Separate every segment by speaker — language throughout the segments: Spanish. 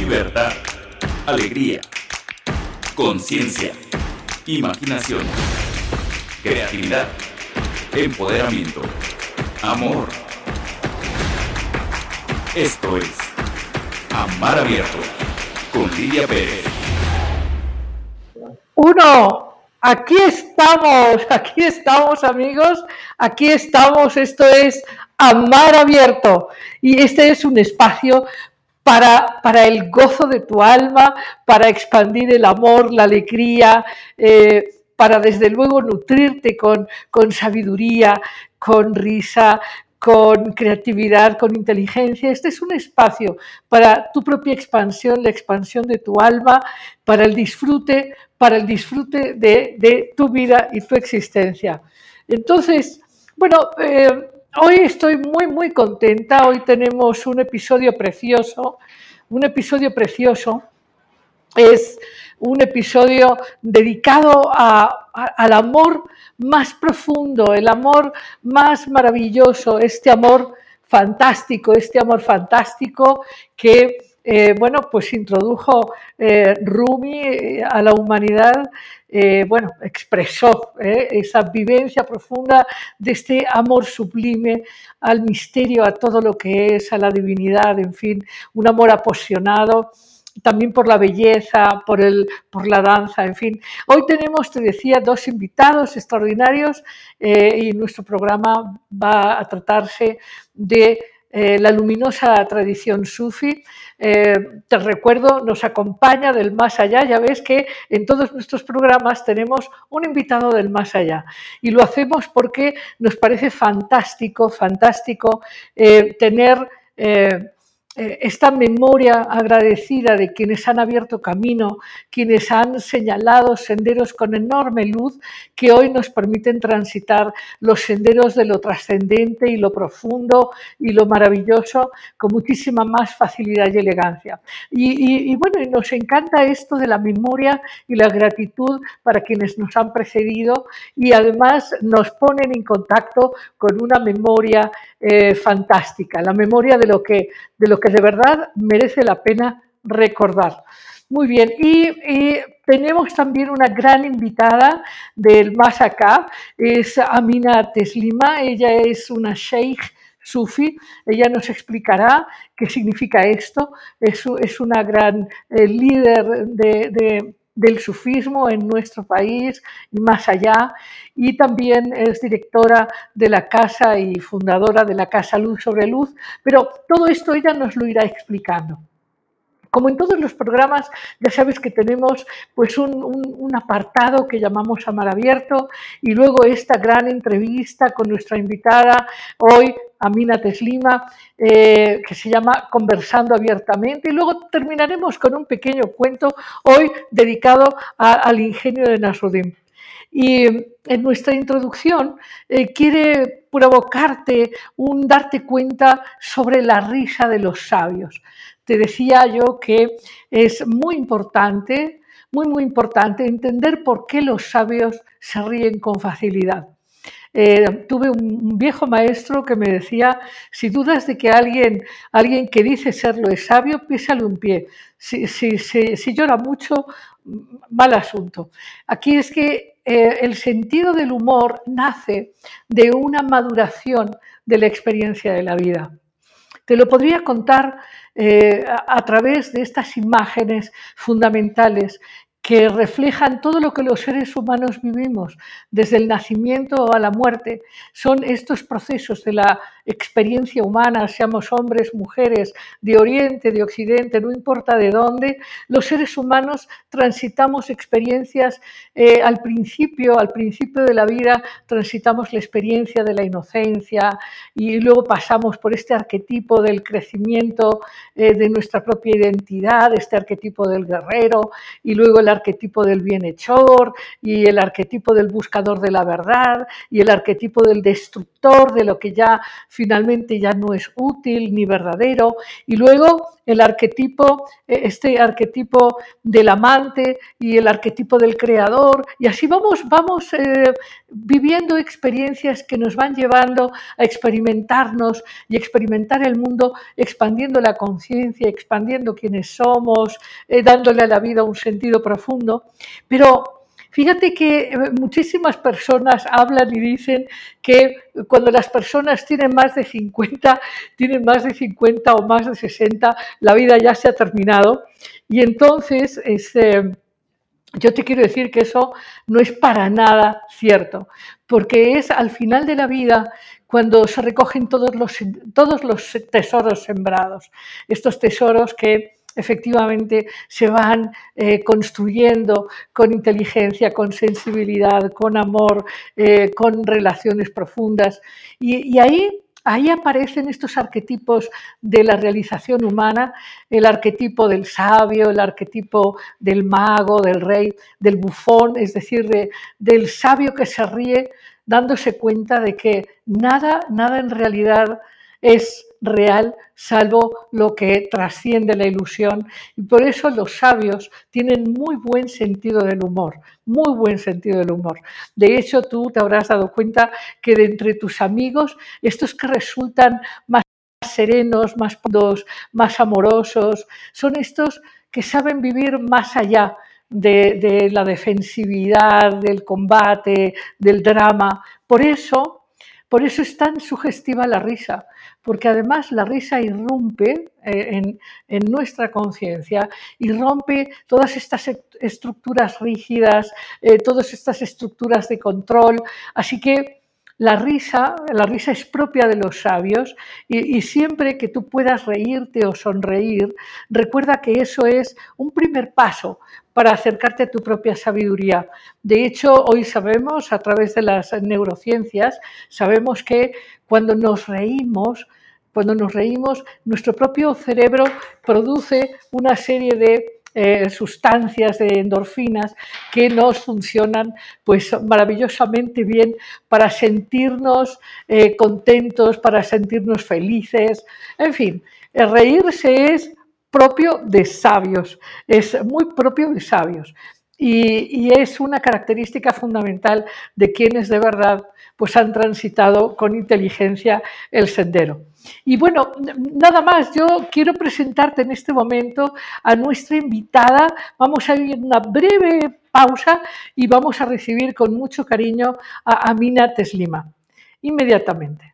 Speaker 1: libertad, alegría, conciencia, imaginación, creatividad, empoderamiento, amor. Esto es Amar Abierto con Lidia Pérez.
Speaker 2: Uno, aquí estamos, aquí estamos amigos, aquí estamos, esto es Amar Abierto y este es un espacio para, para, el gozo de tu alma, para expandir el amor, la alegría, eh, para desde luego nutrirte con, con sabiduría, con risa, con creatividad, con inteligencia. Este es un espacio para tu propia expansión, la expansión de tu alma, para el disfrute, para el disfrute de, de tu vida y tu existencia. Entonces, bueno, eh, Hoy estoy muy, muy contenta. Hoy tenemos un episodio precioso. Un episodio precioso es un episodio dedicado al amor más profundo, el amor más maravilloso, este amor fantástico, este amor fantástico que eh, bueno, pues introdujo eh, Rumi eh, a la humanidad, bueno, expresó esa vivencia profunda de este amor sublime al misterio, a todo lo que es, a la divinidad, en fin, un amor apasionado también por la belleza, por, el, por la danza, en fin. Hoy tenemos, te decía, dos invitados extraordinarios y nuestro programa va a tratarse de eh, la luminosa tradición sufi. Eh, te recuerdo, nos acompaña del más allá. Ya ves que en todos nuestros programas tenemos un invitado del más allá. Y lo hacemos porque nos parece fantástico, fantástico eh, tener esta memoria agradecida de quienes han abierto camino, quienes han señalado senderos con enorme luz que hoy nos permiten transitar los senderos de lo trascendente y lo profundo y lo maravilloso con muchísima más facilidad y elegancia. Y, bueno, nos encanta esto de la memoria y la gratitud para quienes nos han precedido y además nos ponen en contacto con una memoria eh, fantástica, la memoria de lo que de lo que de verdad merece la pena recordar. Muy bien, y, tenemos también una gran invitada del más acá, es Amina Teslima, ella es una sheikh sufi, ella nos explicará qué significa esto, es, es una gran eh, líder de del sufismo en nuestro país y más allá. Y también es directora de la casa y fundadora de la Casa Luz sobre Luz. Pero todo esto ella nos lo irá explicando. Como en todos los programas, ya sabes que tenemos pues un, apartado que llamamos Amar Abierto y luego esta gran entrevista con nuestra invitada hoy, Amina Teslima, eh, que se llama Conversando Abiertamente. Y luego terminaremos con un pequeño cuento hoy dedicado al ingenio de Nasruddin. Y en nuestra introducción eh, quiere provocarte un darte cuenta sobre la risa de los sabios te decía yo que es muy importante, muy, muy importante entender por qué los sabios se ríen con facilidad. Eh, tuve un viejo maestro que me decía, si dudas de que alguien, alguien que dice serlo es sabio, písale un pie. Si, si, llora mucho, mal asunto. Aquí es que eh, el sentido del humor nace de una maduración de la experiencia de la vida. Te lo podría contar eh, a, través de estas imágenes fundamentales que reflejan todo lo que los seres humanos vivimos, desde el nacimiento a la muerte. Son estos procesos de la experiencia humana, seamos hombres, mujeres, de Oriente, de Occidente, no importa de dónde, los seres humanos transitamos experiencias eh, al principio, al principio de la vida, transitamos la experiencia de la inocencia y luego pasamos por este arquetipo del crecimiento eh, de nuestra propia identidad, este arquetipo del guerrero y luego arquetipo del bienhechor y el arquetipo del buscador de la verdad y el arquetipo del destructor de lo que ya finalmente ya no es útil ni verdadero. Y luego el arquetipo, eh, este arquetipo del amante y el arquetipo del creador. Y así vamos, vamos eh, viviendo experiencias que nos van llevando a experimentarnos y experimentar el mundo, expandiendo la conciencia, expandiendo quiénes somos, eh, dándole a la vida un sentido profundo. Pero Fíjate que eh, muchísimas personas hablan y dicen que cuando las personas tienen más de 50, tienen más de 50 o más de 60, la vida ya se ha terminado. Y entonces, este, yo te quiero decir que eso no es para nada cierto, porque es al final de la vida cuando se recogen todos los, todos los tesoros sembrados, estos tesoros que efectivamente se van eh, construyendo con inteligencia, con sensibilidad, con amor, eh, con relaciones profundas. Y, ahí, ahí aparecen estos arquetipos de la realización humana, el arquetipo del sabio, el arquetipo del mago, del rey, del bufón, es decir, del sabio que se ríe dándose cuenta de que nada, nada en realidad es real salvo lo que trasciende la ilusión. Y por eso los sabios tienen muy buen sentido del humor, muy buen sentido del humor. De hecho, tú te habrás dado cuenta que de entre tus amigos, estos que resultan más serenos, más pondos, más amorosos, son estos que saben vivir más allá de, la defensividad, del combate, del drama. Por eso, por eso es tan sugestiva la risa, porque además la risa irrumpe eh, en, nuestra conciencia, irrumpe todas estas estructuras rígidas, eh, todas estas estructuras de control. Así que la risa, la risa es propia de los sabios y, y, siempre que tú puedas reírte o sonreír, recuerda que eso es un primer paso para acercarte a tu propia sabiduría. De hecho, hoy sabemos, a través de las neurociencias, sabemos que cuando nos reímos, cuando nos reímos, nuestro propio cerebro produce una serie de eh, sustancias de endorfinas que nos funcionan pues maravillosamente bien para sentirnos eh, contentos, para sentirnos felices. En fin, el reírse es propio de sabios, es muy propio de sabios. Y, es una característica fundamental de quienes de verdad pues han transitado con inteligencia el sendero. Y bueno, nada más, yo quiero presentarte en este momento a nuestra invitada. Vamos a ir una breve pausa y vamos a recibir con mucho cariño a Amina Teslima. Inmediatamente.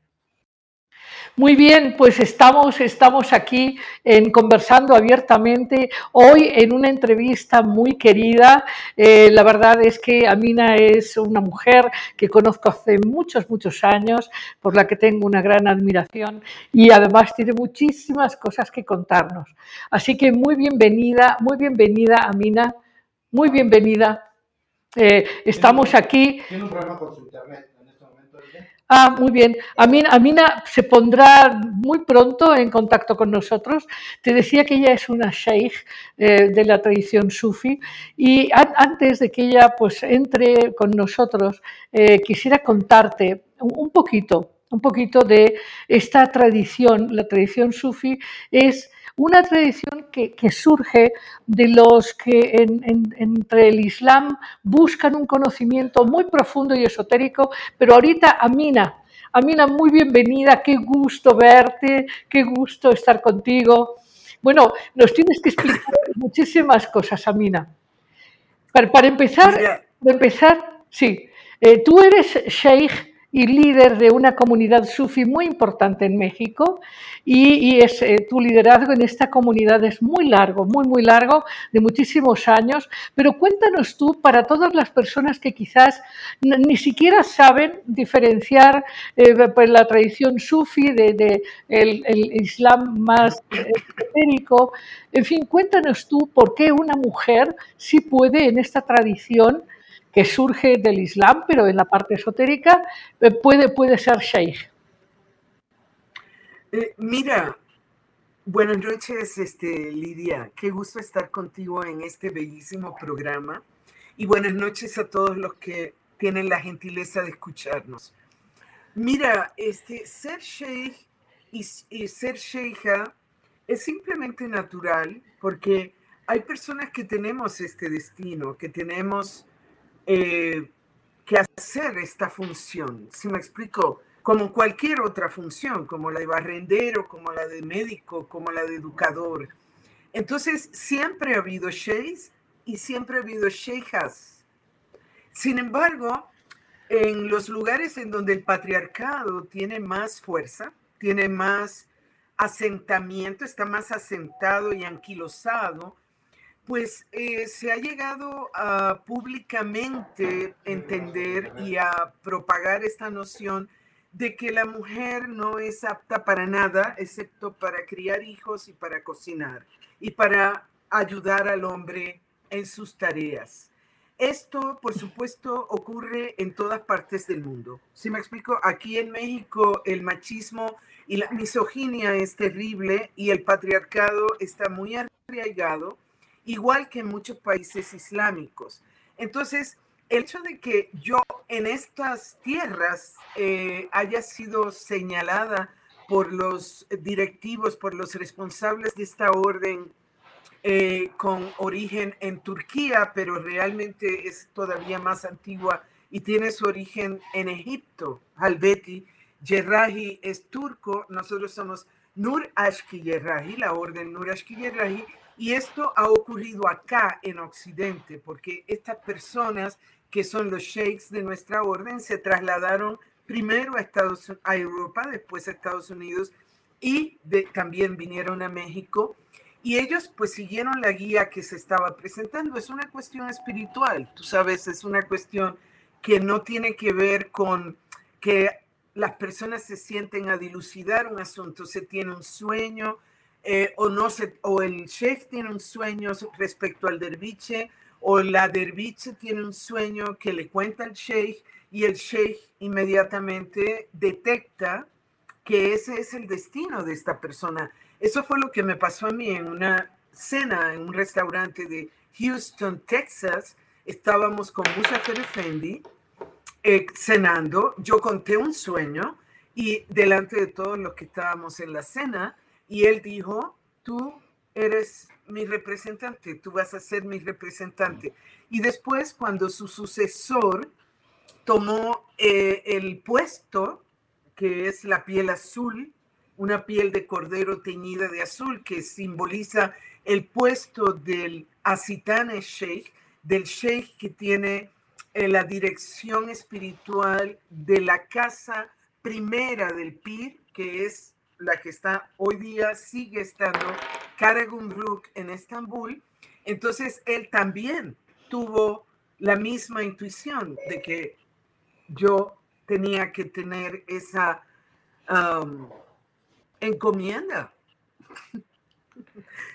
Speaker 2: Muy bien, pues estamos, estamos aquí en conversando abiertamente hoy en una entrevista muy querida. Eh, la verdad es que Amina es una mujer que conozco hace muchos, muchos años, por la que tengo una gran admiración y además tiene muchísimas cosas que contarnos. Así que muy bienvenida, muy bienvenida Amina, muy bienvenida. Eh, estamos aquí.
Speaker 3: Tiene un programa por su internet.
Speaker 2: Ah, muy bien. Amina, se pondrá muy pronto en contacto con nosotros. Te decía que ella es una sheikh eh, de la tradición sufi y antes de que ella pues entre con nosotros, eh, quisiera contarte un poquito, un poquito de esta tradición. La tradición sufi es una tradición que, surge de los que entre el Islam buscan un conocimiento muy profundo y esotérico, pero ahorita Amina, Amina, muy bienvenida, qué gusto verte, qué gusto estar contigo. Bueno, nos tienes que explicar muchísimas cosas, Amina. Para, empezar, para empezar, sí, eh, tú eres sheikh y líder de una comunidad sufi muy importante en México. Y, es, eh, tu liderazgo en esta comunidad es muy largo, muy, muy largo, de muchísimos años, pero cuéntanos tú para todas las personas que quizás ni siquiera saben diferenciar eh, pues, la tradición sufi de, el, Islam más esotérico, en fin, cuéntanos tú por qué una mujer sí puede en esta tradición que surge del Islam, pero en la parte esotérica eh, puede, puede ser sheikh.
Speaker 3: Eh, mira, buenas noches, este, Lidia. Qué gusto estar contigo en este bellísimo programa. Y buenas noches a todos los que tienen la gentileza de escucharnos. Mira, este, ser sheikh y, ser sheikha es simplemente natural porque hay personas que tenemos este destino, que tenemos eh, que hacer esta función. Si me explico, como cualquier otra función, como la de barrendero, como la de médico, como la de educador. Entonces, siempre ha habido sheikhs y siempre ha habido sheijas. Sin embargo, en los lugares en donde el patriarcado tiene más fuerza, tiene más asentamiento, está más asentado y anquilosado, pues eh, se ha llegado a públicamente entender y a propagar esta noción de que la mujer no es apta para nada, excepto para criar hijos y para cocinar y para ayudar al hombre en sus tareas. Esto, por supuesto, ocurre en todas partes del mundo. Si me explico, aquí en México el machismo y la misoginia es terrible y el patriarcado está muy arraigado, igual que en muchos países islámicos. Entonces, el hecho de que yo en estas tierras eh, haya sido señalada por los directivos, por los responsables de esta orden eh, con origen en Turquía, pero realmente es todavía más antigua y tiene su origen en Egipto. Halbeti Yerrahi es turco, nosotros somos Nur Ashki Yerrahi, la orden Nur Ashki Yerrahi, y esto ha ocurrido acá en Occidente, porque estas personas que son los sheikhs de nuestra orden se trasladaron primero a, Estados, a Europa, después a Estados Unidos y también vinieron a México y ellos pues siguieron la guía que se estaba presentando. Es una cuestión espiritual, tú sabes, es una cuestión que no tiene que ver con que las personas se sienten a dilucidar un asunto, se tiene un sueño eh, o no se, o el chef tiene un sueño respecto al derviche o la derviche tiene un sueño que le cuenta al sheikh y el sheikh inmediatamente detecta que ese es el destino de esta persona eso fue lo que me pasó a mí en una cena en un restaurante de Houston, Texas. Estábamos con Musa Effendi eh, cenando. Yo conté un sueño y delante de todos los que estábamos en la cena, y él dijo, tú eres mi representante, tú vas a ser mi representante. Y después, cuando su sucesor tomó eh, el puesto, que es la piel azul, una piel de cordero teñida de azul que simboliza el puesto del Asitane Sheikh, del Sheikh que tiene eh, la dirección espiritual de la casa primera del Pir, que es la que está hoy día, sigue estando Karagumruk en Estambul. Entonces él también tuvo la misma intuición de que yo tenía que tener esa encomienda.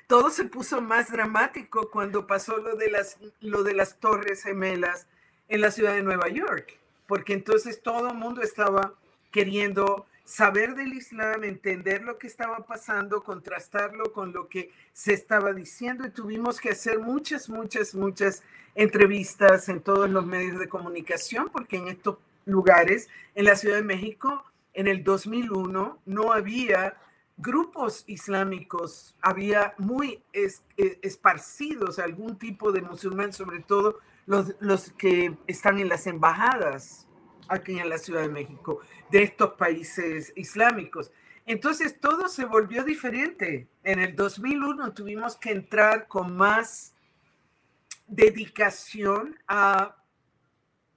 Speaker 3: Todo se puso más dramático cuando pasó lo de las, lo de las Torres Gemelas en la ciudad de Nueva York, porque entonces todo el mundo estaba queriendo saber del Islam, entender lo que estaba pasando, contrastarlo con lo que se estaba diciendo y tuvimos que hacer muchas, muchas, muchas entrevistas en todos los medios de comunicación, porque en estos lugares, en la Ciudad de México, en el 2001 no había grupos islámicos, había muy e, esparcidos algún tipo de musulmán, sobre todo los, los que están en las embajadas aquí en la Ciudad de México, de estos países islámicos. Entonces todo se volvió diferente. En el 2001 tuvimos que entrar con más dedicación a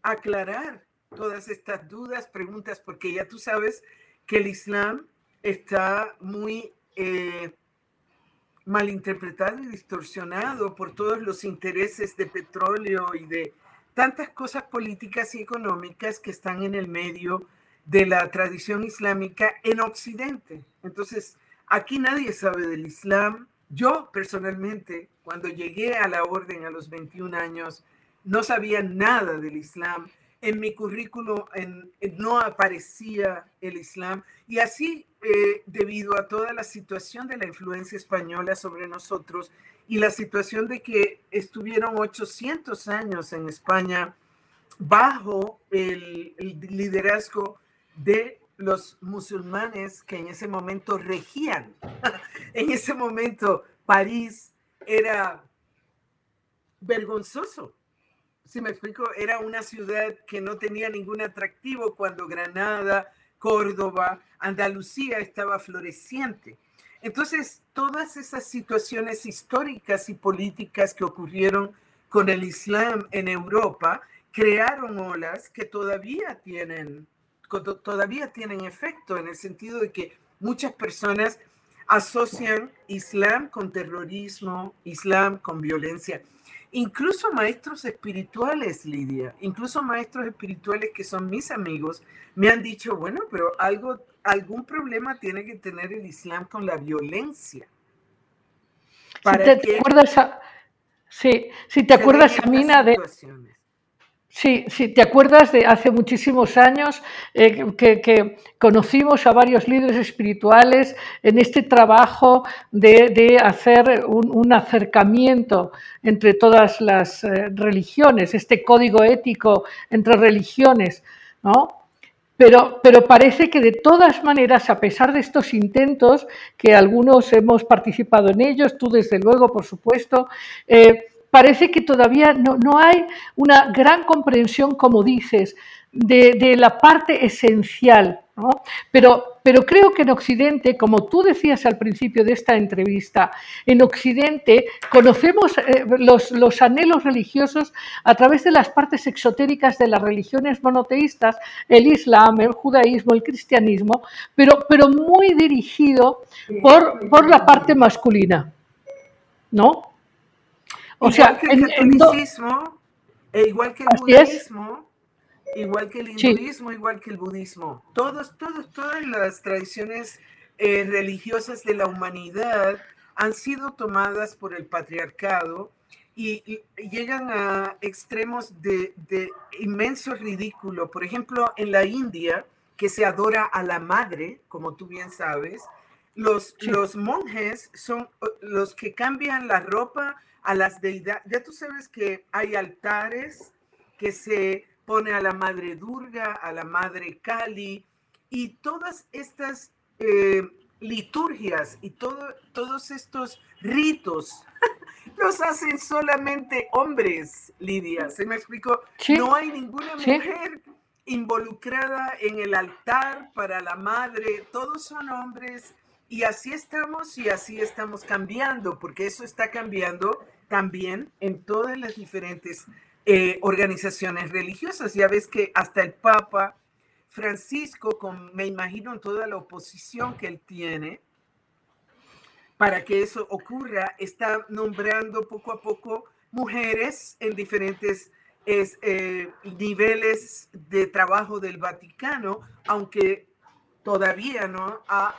Speaker 3: aclarar todas estas dudas, preguntas, porque ya tú sabes que el Islam está muy eh, malinterpretado y distorsionado por todos los intereses de petróleo y de tantas cosas políticas y económicas que están en el medio de la tradición islámica en Occidente. Entonces, aquí nadie sabe del Islam. Yo personalmente, cuando llegué a la orden a los 21 años, no sabía nada del Islam en mi currículo no aparecía el Islam y así eh, debido a toda la situación de la influencia española sobre nosotros y la situación de que estuvieron 800 años en España bajo el, liderazgo de los musulmanes que en ese momento regían. en ese momento París era vergonzoso. Si me explico, era una ciudad que no tenía ningún atractivo cuando Granada, Córdoba, Andalucía estaba floreciente. Entonces, todas esas situaciones históricas y políticas que ocurrieron con el Islam en Europa crearon olas que todavía tienen, todavía tienen efecto en el sentido de que muchas personas asocian Islam con terrorismo, Islam con violencia. Incluso maestros espirituales, Lidia, incluso maestros espirituales que son mis amigos, me han dicho, bueno, pero algo, algún problema tiene que tener el Islam con la violencia.
Speaker 2: Para si te, acuerdas, a, sí, si te acuerdas, Amina, de, Sí, sí, te acuerdas de hace muchísimos años eh, que, conocimos a varios líderes espirituales en este trabajo de, hacer un, acercamiento entre todas las eh, religiones, este código ético entre religiones, ¿no? Pero, pero, parece que de todas maneras, a pesar de estos intentos, que algunos hemos participado en ellos, tú desde luego, por supuesto, eh, parece que todavía no, hay una gran comprensión, como dices, de, la parte esencial. Pero, pero creo que en Occidente, como tú decías al principio de esta entrevista, en Occidente conocemos eh, los, los, anhelos religiosos a través de las partes exotéricas de las religiones monoteístas, el Islam, el judaísmo, el cristianismo, pero, pero muy dirigido por, por la parte masculina. ¿No?
Speaker 3: O sea, que el catolicismo, e igual que el budismo, igual que el hinduismo, igual que el budismo, todos, todos, todas las tradiciones eh, religiosas de la humanidad han sido tomadas por el patriarcado y, llegan a extremos de, inmenso ridículo. Por ejemplo, en la India, que se adora a la madre, como tú bien sabes, los, los monjes son los que cambian la ropa a las deidades. Ya tú sabes que hay altares que se pone a la Madre Durga, a la Madre Kali, y todas estas eh, liturgias y todo, todos estos ritos los hacen solamente hombres, Lidia. ¿Se me explicó? No hay ninguna mujer involucrada en el altar para la madre, todos son hombres y así estamos y así estamos cambiando, porque eso está cambiando también en todas las diferentes eh, organizaciones religiosas. Ya ves que hasta el Papa Francisco, con, me imagino toda la oposición que él tiene, para que eso ocurra, está nombrando poco a poco mujeres en diferentes eh, niveles de trabajo del Vaticano, aunque todavía no, ha,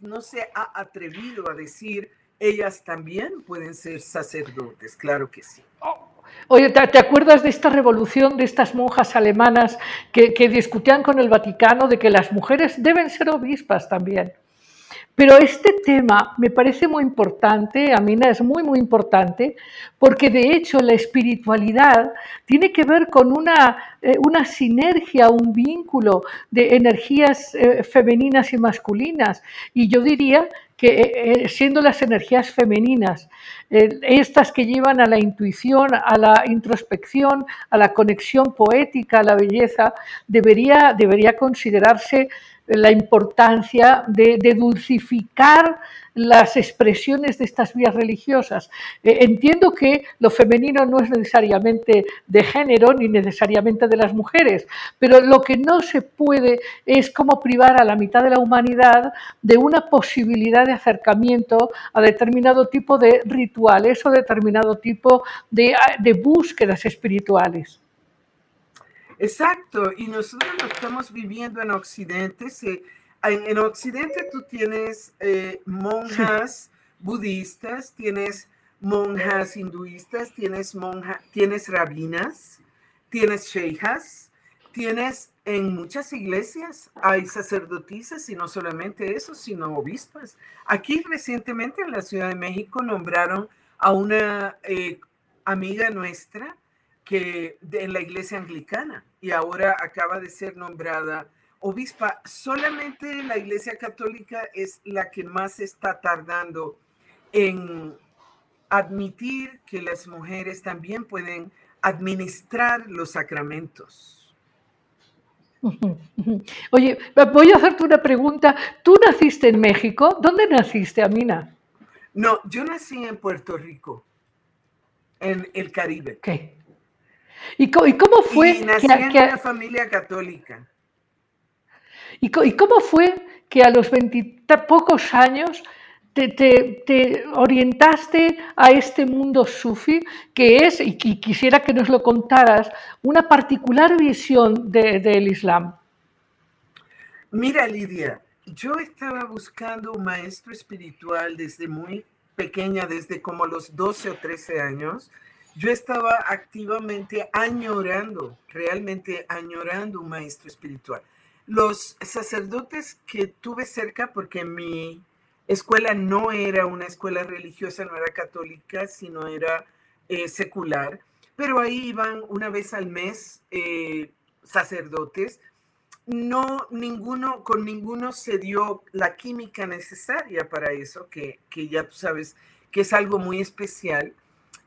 Speaker 3: no se ha atrevido a decir ellas también pueden ser sacerdotes, claro que sí.
Speaker 2: Oye, ¿te, acuerdas de esta revolución de estas monjas alemanas que, discutían con el Vaticano de que las mujeres deben ser obispas también? Pero este tema me parece muy importante, Amina, es muy, muy importante, porque de hecho la espiritualidad tiene que ver con una, eh, una sinergia, un vínculo de energías eh, femeninas y masculinas. Y yo diría que eh, siendo las energías femeninas, estas que llevan a la intuición, a la introspección, a la conexión poética, a la belleza, debería, debería considerarse la importancia de, dulcificar las expresiones de estas vías religiosas. Eh, entiendo que lo femenino no es necesariamente de género ni necesariamente de las mujeres, pero lo que no se puede es como privar a la mitad de la humanidad de una posibilidad de acercamiento a determinado tipo de rituales o determinado tipo de búsquedas espirituales.
Speaker 3: Exacto, y nosotros lo estamos viviendo en Occidente. En, Occidente tú tienes eh, monjas budistas, tienes monjas hinduistas, tienes, monja, tienes rabinas, tienes sheijas, tienes en muchas iglesias hay sacerdotisas y no solamente eso, sino obispas. Aquí recientemente en la Ciudad de México nombraron a una eh, amiga nuestra que en la iglesia anglicana y ahora acaba de ser nombrada obispa, solamente la Iglesia Católica es la que más está tardando en admitir que las mujeres también pueden administrar los sacramentos.
Speaker 2: Oye, voy a hacerte una pregunta. ¿Tú naciste en México? ¿Dónde naciste, Amina?
Speaker 3: No, yo nací en Puerto Rico, en el Caribe.
Speaker 2: ¿Qué? ¿Y, cómo, fue?
Speaker 3: Y nací en una familia católica.
Speaker 2: ¿Y, cómo fue que a los veintipocos años te, orientaste a este mundo sufi que es, y, quisiera que nos lo contaras, una particular visión del Islam?
Speaker 3: Mira, Lidia, yo estaba buscando un maestro espiritual desde muy pequeña, desde como los 12 o 13 años. Yo estaba activamente añorando, realmente añorando un maestro espiritual. Los sacerdotes que tuve cerca, porque mi escuela no era una escuela religiosa, no era católica, sino era eh, secular, pero ahí iban una vez al mes eh, sacerdotes. No, ninguno, con ninguno se dio la química necesaria para eso, que, ya tú sabes que es algo muy especial.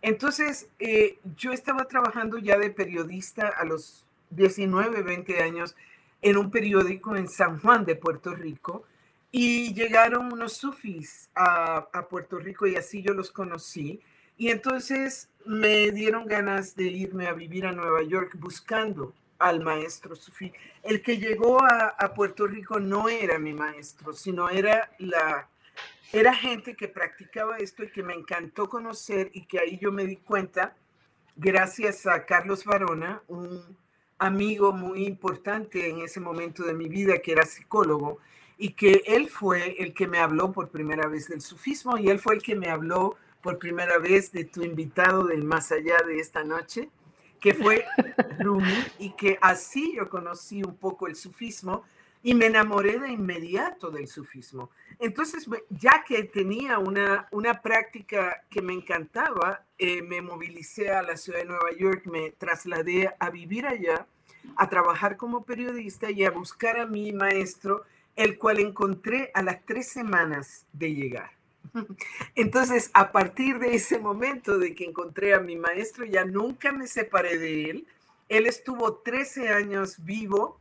Speaker 3: Entonces, eh, yo estaba trabajando ya de periodista a los 19, 20 años en un periódico en San Juan de Puerto Rico y llegaron unos sufis a, Puerto Rico y así yo los conocí. Y entonces me dieron ganas de irme a vivir a Nueva York buscando al maestro sufí. El que llegó a, a, Puerto Rico no era mi maestro, sino era la era gente que practicaba esto y que me encantó conocer y que ahí yo me di cuenta, gracias a Carlos Varona, un amigo muy importante en ese momento de mi vida que era psicólogo, y que él fue el que me habló por primera vez del sufismo y él fue el que me habló por primera vez de tu invitado del más allá de esta noche, que fue Rumi, y que así yo conocí un poco el sufismo y me enamoré de inmediato del sufismo. Entonces, ya que tenía una, una práctica que me encantaba, eh, me movilicé a la ciudad de Nueva York, me trasladé a vivir allá, a trabajar como periodista y a buscar a mi maestro el cual encontré a las tres semanas de llegar. Entonces, a partir de ese momento de que encontré a mi maestro, ya nunca me separé de él. Él estuvo 13 años vivo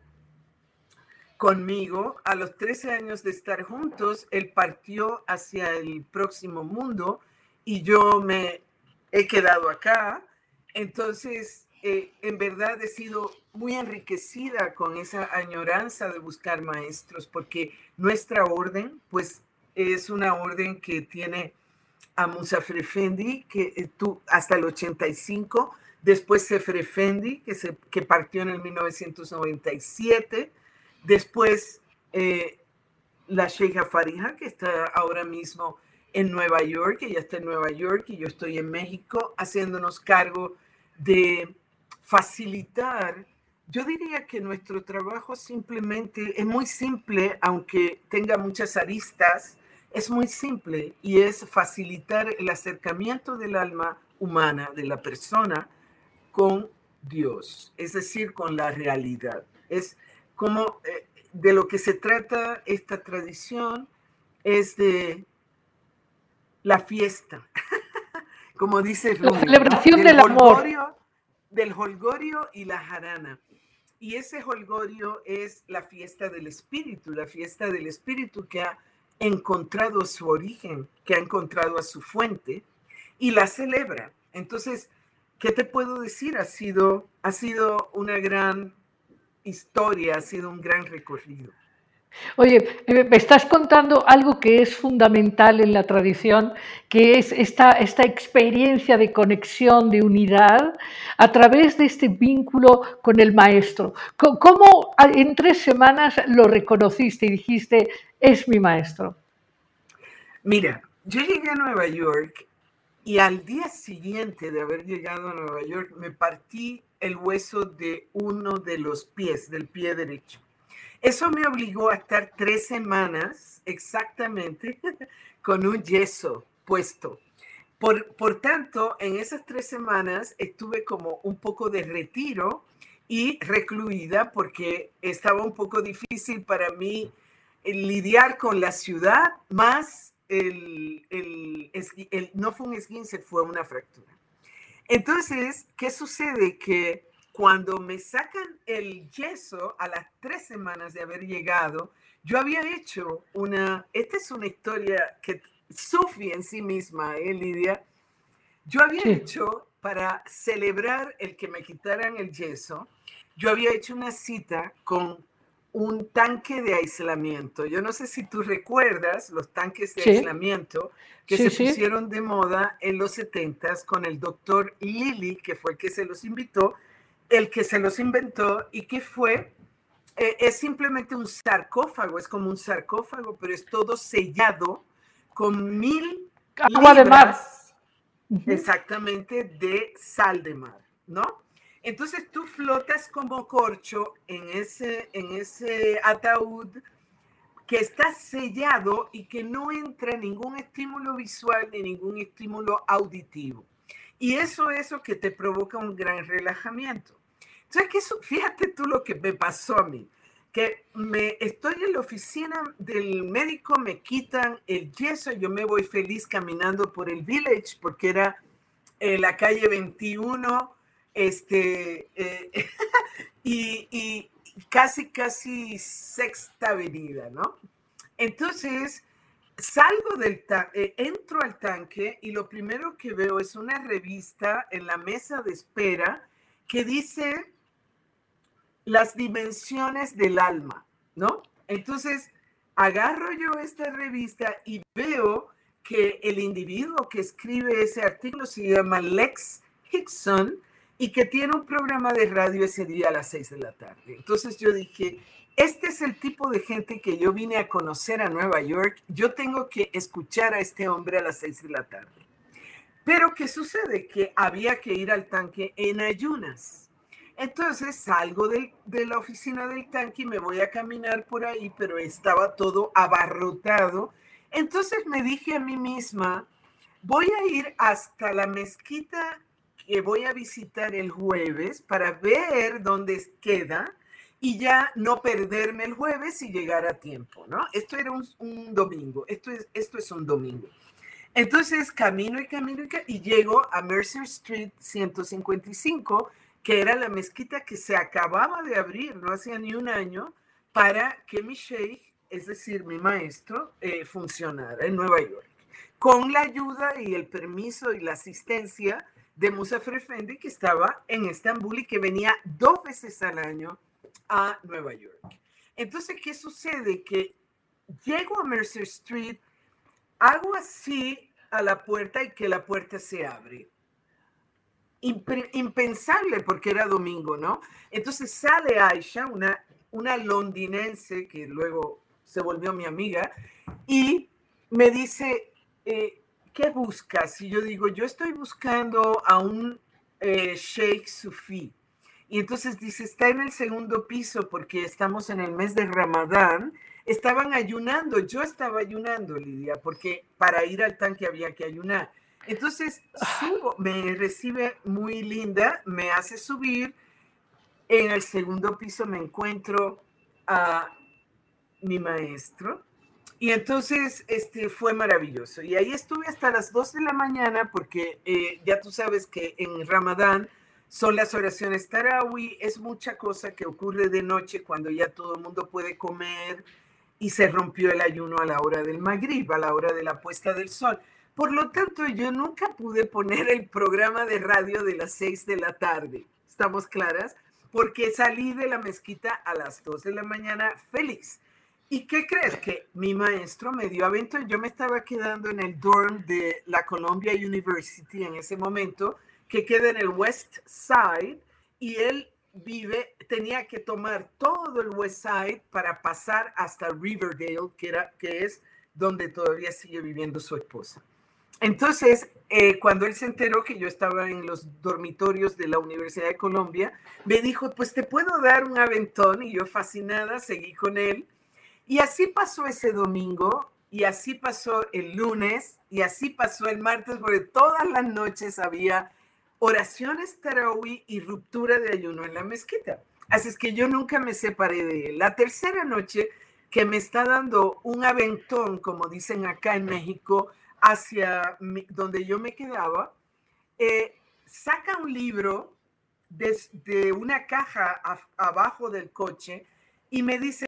Speaker 3: conmigo. A los 13 años de estar juntos, él partió hacia el próximo mundo y yo me he quedado acá. Entonces, eh, en verdad he sido muy enriquecida con esa añoranza de buscar maestros, porque nuestra orden, pues, es una orden que tiene a Musa Frefendi, que eh, tú hasta el 85, después Sefre Fendi, que, se, que partió en el 1997, después eh, la Sheikha Farija, que está ahora mismo en Nueva York, ella está en Nueva York y yo estoy en México, haciéndonos cargo de facilitar, yo diría que nuestro trabajo simplemente es muy simple, aunque tenga muchas aristas, es muy simple y es facilitar el acercamiento del alma humana, de la persona, con Dios, es decir, con la realidad. Es como eh, de lo que se trata esta tradición es de la fiesta, como dice
Speaker 2: la celebración del, amor
Speaker 3: del holgorio y la jarana. Y ese holgorio es la fiesta del espíritu, la fiesta del espíritu que ha encontrado su origen, que ha encontrado a su fuente y la celebra. Entonces, ¿qué te puedo decir? Ha sido, ha sido una gran historia, ha sido un gran recorrido.
Speaker 2: Oye, eh, me estás contando algo que es fundamental en la tradición, que es esta, esta experiencia de conexión, de unidad, a través de este vínculo con el maestro. ¿Cómo en tres semanas lo reconociste y dijiste, es mi maestro?
Speaker 3: Mira, yo llegué a Nueva York y al día siguiente de haber llegado a Nueva York me partí el hueso de uno de los pies, del pie derecho. Eso me obligó a estar tres semanas exactamente con un yeso puesto. Por, por tanto, en esas tres semanas estuve como un poco de retiro y recluida porque estaba un poco difícil para mí lidiar con la ciudad, más el, el, no fue un esguince, fue una fractura. Entonces, ¿qué sucede? Que cuando me sacan el yeso a las tres semanas de haber llegado, yo había hecho una, esta es una historia que Sufi en sí misma, ¿eh, Lidia? Yo había hecho para celebrar el que me quitaran el yeso, yo había hecho una cita con un tanque de aislamiento. Yo no sé si tú recuerdas los tanques de aislamiento que se pusieron de moda en los 70 con el doctor Lilly, que fue el que se los invitó, el que se los inventó y que fue, eh, es simplemente un sarcófago, es como un sarcófago, pero es todo sellado con mil
Speaker 2: agua de mar.
Speaker 3: Exactamente, de sal de mar, ¿no? Entonces tú flotas como corcho en ese, en ese ataúd que está sellado y que no entra ningún estímulo visual ni ningún estímulo auditivo. Y eso es lo que te provoca un gran relajamiento. Entonces, que eso, fíjate tú lo que me pasó a mí, que me estoy en la oficina del médico, me quitan el yeso, yo me voy feliz caminando por el village porque era eh, la calle 21 este, eh, y, casi, casi sexta avenida, ¿no? Entonces, salgo del eh, entro al tanque y lo primero que veo es una revista en la mesa de espera que dice las dimensiones del alma, ¿no? Entonces, agarro yo esta revista y veo que el individuo que escribe ese artículo se llama Lex Hickson y que tiene un programa de radio ese día a las seis de la tarde. Entonces yo dije, este es el tipo de gente que yo vine a conocer a Nueva York, yo tengo que escuchar a este hombre a las seis de la tarde. Pero ¿qué sucede? Que había que ir al tanque en ayunas. Entonces salgo de la oficina del tanque y me voy a caminar por ahí, pero estaba todo abarrotado. Entonces me dije a mí misma, voy a ir hasta la mezquita que voy a visitar el jueves para ver dónde queda y ya no perderme el jueves y llegar a tiempo, ¿no? Esto era un, domingo, esto es, esto es un domingo. Entonces camino y camino y, y llego a Mercer Street 155, que era la mezquita que se acababa de abrir, no hacía ni un año, para que mi sheikh, es decir, mi maestro, eh, funcionara en Nueva York, con la ayuda y el permiso y la asistencia de Musa Effendi que estaba en Estambul y que venía dos veces al año a Nueva York. Entonces, ¿qué sucede? Que llego a Mercer Street, hago así a la puerta y que la puerta se abre. impensable porque era domingo, ¿no? Entonces sale Aisha, una, una londinense que luego se volvió mi amiga, y me dice, eh, ¿qué buscas? Y yo digo, yo estoy buscando a un eh, Sheikh Sufi. Y entonces dice, está en el segundo piso porque estamos en el mes de Ramadán. Estaban ayunando, yo estaba ayunando, Lidia, porque para ir al tanque había que ayunar. Entonces subo, me recibe muy linda, me hace subir. En el segundo piso me encuentro a mi maestro, y entonces este, fue maravilloso. Y ahí estuve hasta las 2 de la mañana porque eh, ya tú sabes que en Ramadán son las oraciones Tarawi, es mucha cosa que ocurre de noche cuando ya todo el mundo puede comer y se rompió el ayuno a la hora del Maghrib, a la hora de la puesta del sol. Por lo tanto, yo nunca pude poner el programa de radio de las 6 de la tarde. ¿Estamos claras? Porque salí de la mezquita a las 2 de la mañana feliz ¿Y qué crees? Que mi maestro me dio avento. Yo me estaba quedando en el dorm de la Columbia University en ese momento, que queda en el West Side, y él vive, tenía que tomar todo el West Side para pasar hasta Riverdale, que, era, que es donde todavía sigue viviendo su esposa. Entonces, eh, cuando él se enteró que yo estaba en los dormitorios de la Universidad de Colombia, me dijo, pues te puedo dar un aventón, y yo fascinada seguí con él y así pasó ese domingo, y así pasó el lunes, y así pasó el martes, porque todas las noches había oraciones tarawih y ruptura de ayuno en la mezquita. Así es que yo nunca me separé de él. La tercera noche que me está dando un aventón, como dicen acá en México, hacia donde yo me quedaba, eh, saca un libro de, una caja abajo del coche y me dice,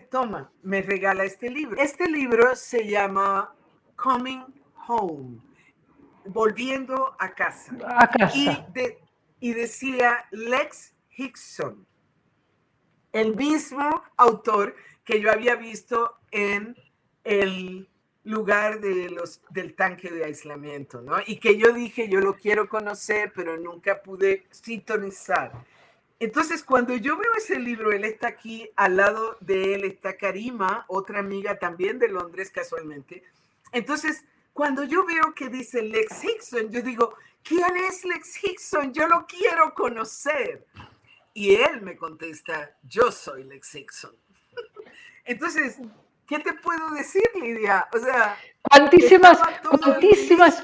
Speaker 3: toma, me regala este libro. Este libro se llama Coming Home, volviendo a casa.
Speaker 2: A casa.
Speaker 3: Y, y decía Lex Hickson, el mismo autor que yo había visto en el lugar de los, del tanque de aislamiento, ¿no? Y que yo dije, yo lo quiero conocer, pero nunca pude sintonizar. Entonces, cuando yo veo ese libro, él está aquí, al lado de él está Karima, otra amiga también de Londres casualmente. Entonces, cuando yo veo que dice Lex Hickson, yo digo, ¿quién es Lex Hickson? Yo lo quiero conocer. Y él me contesta, yo soy Lex Hickson. Entonces, ¿qué te puedo decir, Lidia? O sea,
Speaker 2: cuantísimas, cuantísimas,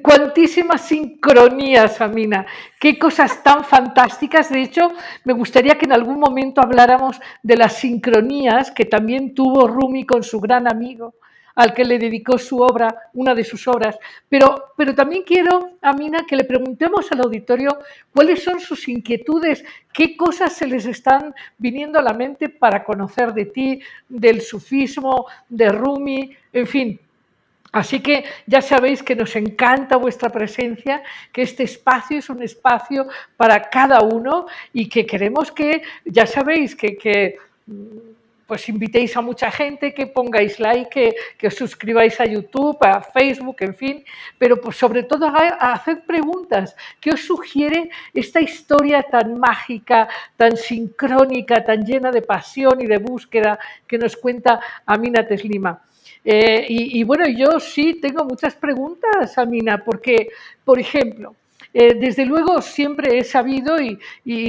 Speaker 2: cuantísimas sincronías, Amina. Qué cosas tan fantásticas. De hecho, me gustaría que en algún momento habláramos de las sincronías que también tuvo Rumi con su gran amigo al que le dedicó su obra, una de sus obras. Pero, pero también quiero, Amina, que le preguntemos al auditorio cuáles son sus inquietudes, qué cosas se les están viniendo a la mente para conocer de ti, del sufismo, de Rumi, en fin. Así que ya sabéis que nos encanta vuestra presencia, que este espacio es un espacio para cada uno y que queremos que, ya sabéis, que, que pues invitéis a mucha gente, que pongáis like, que, os suscribáis a YouTube, a Facebook, en fin, pero pues sobre todo a, hacer preguntas. ¿Qué os sugiere esta historia tan mágica, tan sincrónica, tan llena de pasión y de búsqueda que nos cuenta Amina Teslima? Eh, y, y bueno, yo sí tengo muchas preguntas, Amina, porque, por ejemplo, eh, desde luego siempre he sabido, y,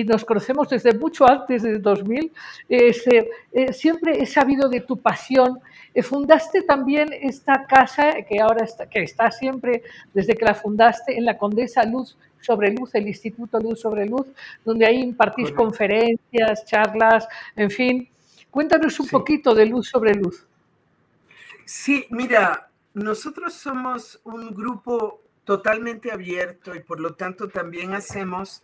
Speaker 2: nos conocemos desde mucho antes del 2000, este, eh, siempre he sabido de tu pasión. Fundaste también esta casa que ahora está, que está siempre, desde que la fundaste, en la Condesa Luz sobre Luz, el Instituto Luz sobre Luz, donde ahí impartís conferencias, charlas, en fin. Cuéntanos un poquito de Luz sobre Luz.
Speaker 3: Sí, mira, nosotros somos un grupo totalmente abierto y por lo tanto también hacemos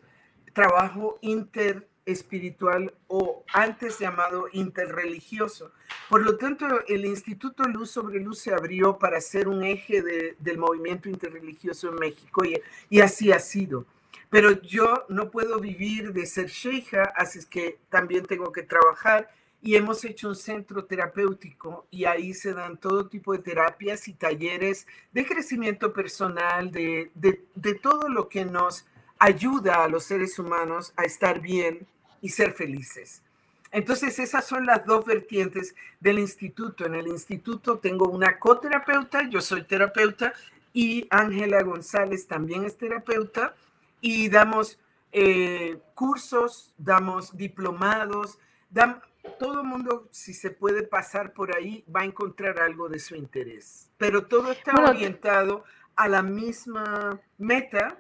Speaker 3: trabajo interespiritual o antes llamado interreligioso. Por lo tanto, el Instituto Luz sobre Luz se abrió para ser un eje del movimiento interreligioso en México y, así ha sido. Pero yo no puedo vivir de ser sheija, así es que también tengo que trabajar y hemos hecho un centro terapéutico y ahí se dan todo tipo de terapias y talleres de crecimiento personal, de, de, todo lo que nos ayuda a los seres humanos a estar bien y ser felices. Entonces, esas son las dos vertientes del instituto. En el instituto tengo una coterapeuta, yo soy terapeuta, y Ángela González también es terapeuta, y damos eh, cursos, damos diplomados, damos, todo mundo, si se puede pasar por ahí, va a encontrar algo de su interés. Pero todo está orientado a la misma meta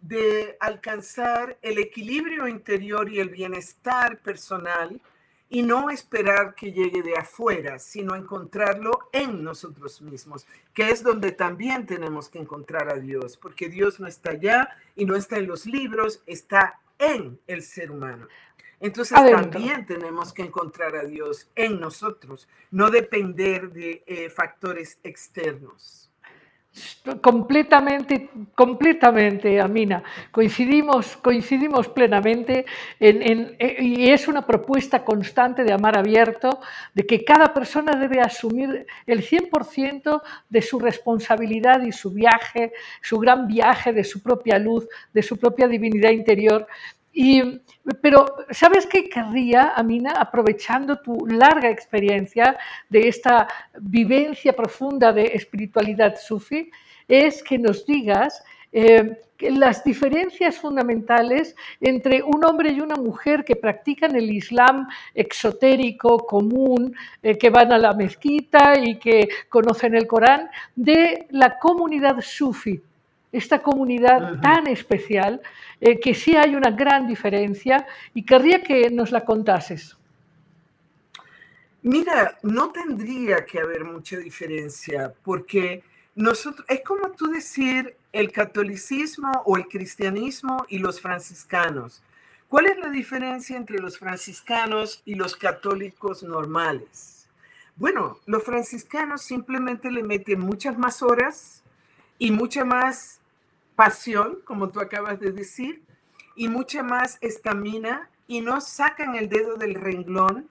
Speaker 3: de alcanzar el equilibrio interior y el bienestar personal y no esperar que llegue de afuera, sino encontrarlo en nosotros mismos, que es donde también tenemos que encontrar a Dios, porque Dios no está allá y no está en los libros, está en el ser humano. Entonces también tenemos que encontrar a Dios en nosotros, no depender de eh, factores externos.
Speaker 2: Completamente, completamente, Amina. Coincidimos, coincidimos plenamente en, eh, y es una propuesta constante de amar abierto, de que cada persona debe asumir el 100% de su responsabilidad y su viaje, su gran viaje de su propia luz, de su propia divinidad interior, y, pero, ¿sabes qué querría, Amina, aprovechando tu larga experiencia de esta vivencia profunda de espiritualidad sufi? Es que nos digas eh, las diferencias fundamentales entre un hombre y una mujer que practican el Islam exotérico, común, eh, que van a la mezquita y que conocen el Corán, de la comunidad sufi esta comunidad tan especial, eh, que sí hay una gran diferencia y querría que nos la contases.
Speaker 3: Mira, no tendría que haber mucha diferencia porque nosotros, es como tú decir el catolicismo o el cristianismo y los franciscanos. ¿Cuál es la diferencia entre los franciscanos y los católicos normales? Bueno, los franciscanos simplemente le meten muchas más horas y mucha más pasión, como tú acabas de decir, y mucha más estamina y no sacan el dedo del renglón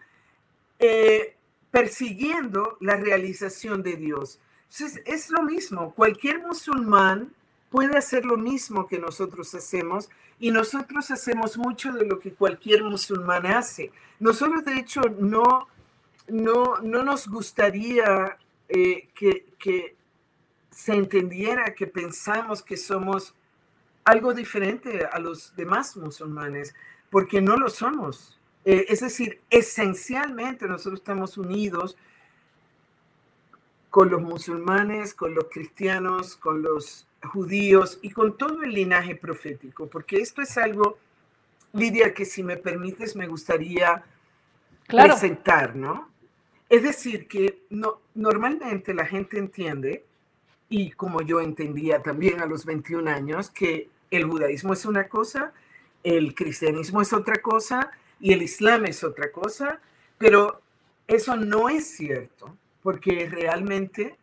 Speaker 3: eh, persiguiendo la realización de Dios. Entonces, es lo mismo, cualquier musulmán puede hacer lo mismo que nosotros hacemos y nosotros hacemos mucho de lo que cualquier musulmán hace. Nosotros, de hecho, no, no, no nos gustaría eh, que, que se entendiera que pensamos que somos algo diferente a los demás musulmanes, porque no lo somos. Eh, es decir, esencialmente nosotros estamos unidos con los musulmanes, con los cristianos, con los judíos y con todo el linaje profético, porque esto es algo, Lidia, que si me permites me gustaría presentar, ¿no? Es decir, que no, normalmente la gente entiende y como yo entendía también a los 21 años, que el judaísmo es una cosa, el cristianismo es otra cosa y el islam es otra cosa, pero eso no es cierto, porque realmente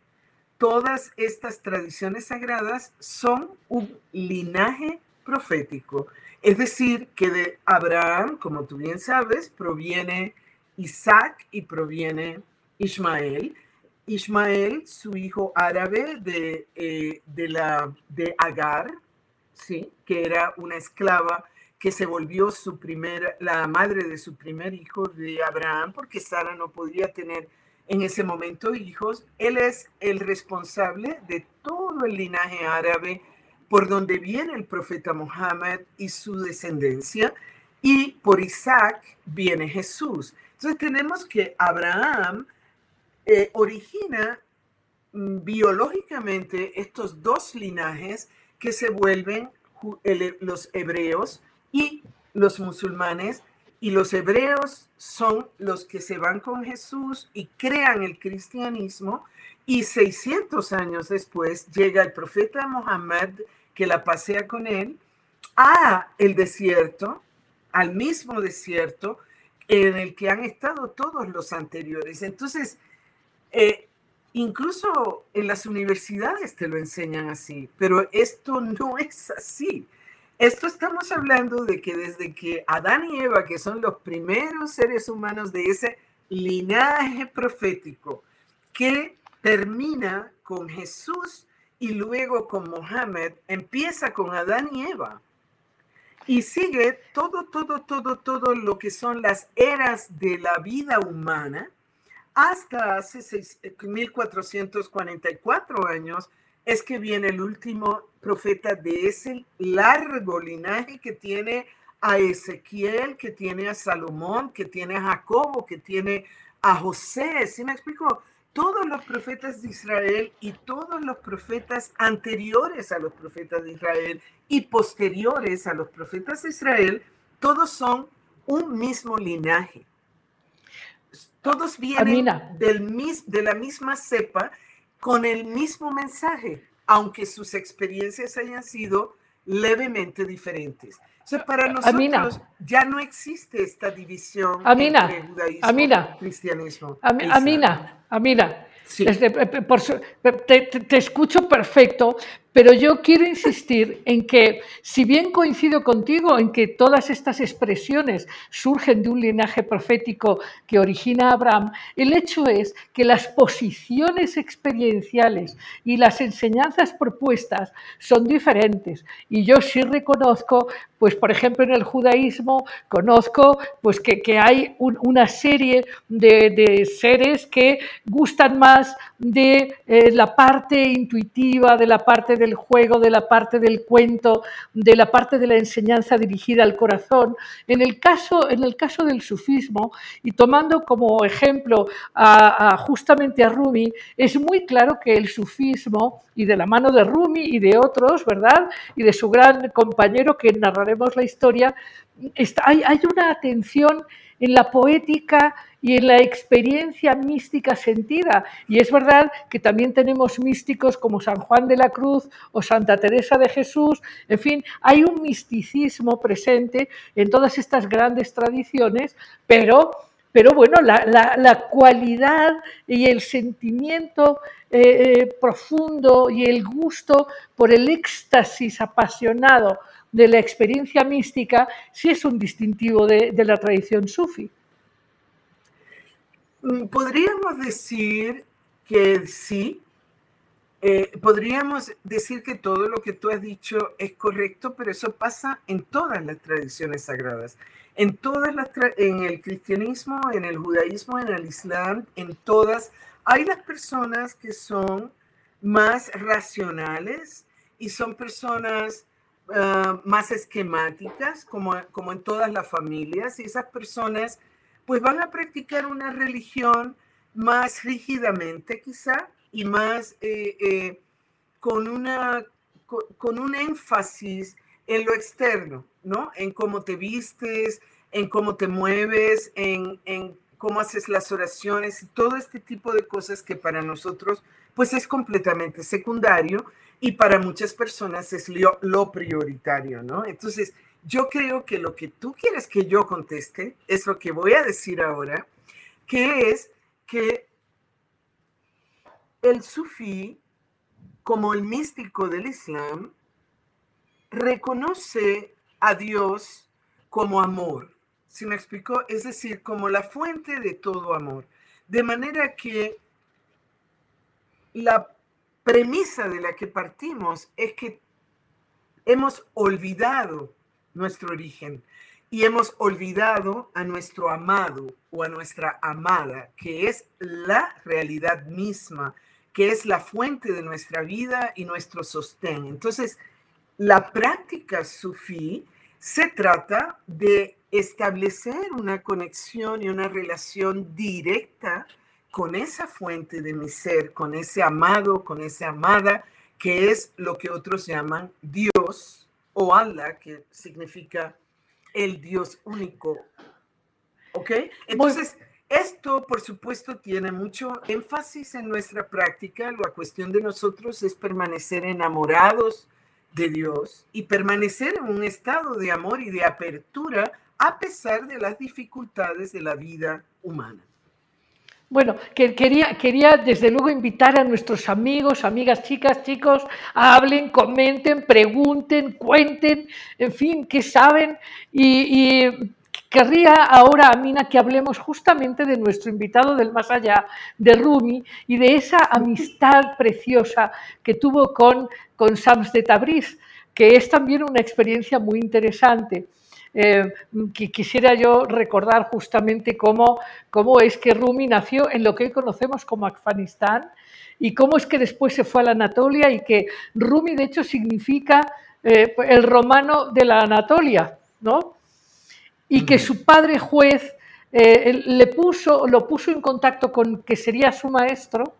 Speaker 3: todas estas tradiciones sagradas son un linaje profético. Es decir, que de Abraham, como tú bien sabes, proviene Isaac y proviene Ismael, Ismael, su hijo árabe de, eh, de, la, de Agar, ¿sí? que era una esclava que se volvió su primer, la madre de su primer hijo de Abraham, porque Sara no podía tener en ese momento hijos. Él es el responsable de todo el linaje árabe por donde viene el profeta Mohammed y su descendencia, y por Isaac viene Jesús. Entonces tenemos que Abraham eh, origina mm, biológicamente estos dos linajes que se vuelven los hebreos y los musulmanes. Y los hebreos son los que se van con Jesús y crean el cristianismo. Y 600 años después llega el profeta Mohammed que la pasea con él a el desierto, al mismo desierto en el que han estado todos los anteriores. Entonces, eh, incluso en las universidades te lo enseñan así, pero esto no es así. Esto estamos hablando de que desde que Adán y Eva, que son los primeros seres humanos de ese linaje profético, que termina con Jesús y luego con Mohammed, empieza con Adán y Eva. Y sigue todo, todo, todo, todo lo que son las eras de la vida humana, hasta hace 1444 eh, años es que viene el último profeta de ese largo linaje que tiene a Ezequiel, que tiene a Salomón, que tiene a Jacobo, que tiene a José. ¿Sí me explico? Todos los profetas de Israel y todos los profetas anteriores a los profetas de Israel y posteriores a los profetas de Israel, todos son un mismo linaje. Todos vienen del, de la misma cepa con el mismo mensaje, aunque sus experiencias hayan sido levemente diferentes. O sea, para nosotros ya no existe esta división
Speaker 2: entre judaísmo y
Speaker 3: cristianismo.
Speaker 2: Amina, Amina, te, escucho perfecto, pero yo quiero insistir en que, si bien coincido contigo en que todas estas expresiones surgen de un linaje profético que origina Abraham, el hecho es que las posiciones experienciales y las enseñanzas propuestas son diferentes. Y yo sí reconozco, pues por ejemplo en el judaísmo, conozco pues que, hay una serie de seres que gustan más de eh, la parte intuitiva, de la parte del juego, de la parte del cuento, de la parte de la enseñanza dirigida al corazón. En el caso, en el caso del sufismo, y tomando como ejemplo a, justamente a Rumi, es muy claro que el sufismo, y de la mano de Rumi y de otros, ¿verdad? Y de su gran compañero que narraremos la historia, hay, una atención en la poética y en la experiencia mística sentida. Y es verdad que también tenemos místicos como San Juan de la Cruz o Santa Teresa de Jesús. En fin, hay un misticismo presente en todas estas grandes tradiciones, pero, pero bueno, la, cualidad y el sentimiento eh, eh, profundo y el gusto por el éxtasis apasionado de la experiencia mística sí es un distintivo de, la tradición sufi.
Speaker 3: Mm, podríamos decir que sí, eh, podríamos decir que todo lo que tú has dicho es correcto, pero eso pasa en todas las tradiciones sagradas, en todas las en el cristianismo, en el judaísmo, en el islam, en todas. Hay las personas que son más racionales y son personas ah, más esquemáticas, como, como en todas las familias, y esas personas pues van a practicar una religión más rígidamente quizá y más eh, eh, con, una, con, un énfasis en lo externo, ¿no? En cómo te vistes, en cómo te mueves, en, cómo haces las oraciones todo este tipo de cosas que para nosotros pues es completamente secundario y para muchas personas es lo, lo prioritario, ¿no? Entonces, yo creo que lo que tú quieres que yo conteste es lo que voy a decir ahora, que es que el sufí, como el místico del Islam, reconoce a Dios como amor. ¿Sí me explico? Es decir, como la fuente de todo amor. De manera que la premisa de la que partimos es que hemos olvidado nuestro origen y hemos olvidado a nuestro amado o a nuestra amada, que es la realidad misma, que es la fuente de nuestra vida y nuestro sostén. Entonces, la práctica sufí se trata de establecer una conexión y una relación directa con esa fuente de mi ser, con ese amado, con esa amada, que es lo que otros llaman Dios o Allah, que significa el Dios único. ¿Ok? Entonces, esto, por supuesto, tiene mucho énfasis en nuestra práctica. La cuestión de nosotros es permanecer enamorados de Dios y permanecer en un estado de amor y de apertura a pesar de las dificultades de la vida humana.
Speaker 2: Bueno, que quería, quería desde luego invitar a nuestros amigos, amigas, chicas, chicos, hablen, comenten, pregunten, cuenten, en fin, qué saben. Y, querría ahora, Amina, que hablemos justamente de nuestro invitado del más allá, de Rumi, y de esa amistad preciosa que tuvo con, con Sams de Tabriz, que es también una experiencia muy interesante. Eh, quisiera yo recordar justamente cómo, cómo es que Rumi nació en lo que hoy conocemos como Afganistán y cómo es que después se fue a la Anatolia y que Rumi de hecho significa eh, el romano de la Anatolia, ¿no? Y que su padre juez eh, le puso, lo puso en contacto con que sería su maestro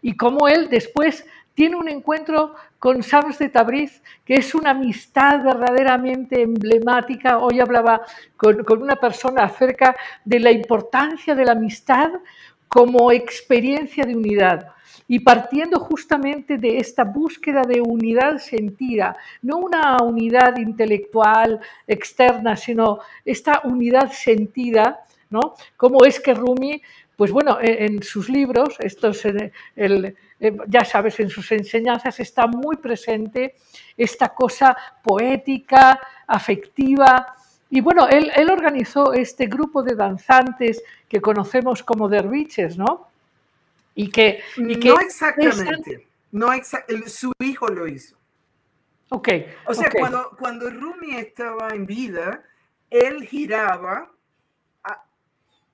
Speaker 2: y cómo él después tiene un encuentro con Sams de Tabriz, que es una amistad verdaderamente emblemática. Hoy hablaba con, una persona acerca de la importancia de la amistad como experiencia de unidad. Y partiendo justamente de esta búsqueda de unidad sentida, no una unidad intelectual externa, sino esta unidad sentida, ¿no? Como es que Rumi, pues bueno, en, sus libros, esto es el eh, ya sabes, en sus enseñanzas está muy presente esta cosa poética, afectiva. Y bueno, él, organizó este grupo de danzantes que conocemos como derviches, ¿no?
Speaker 3: Y que, no exactamente, no su hijo lo hizo.
Speaker 2: Ok.
Speaker 3: O sea, Cuando, cuando Rumi estaba en vida, él giraba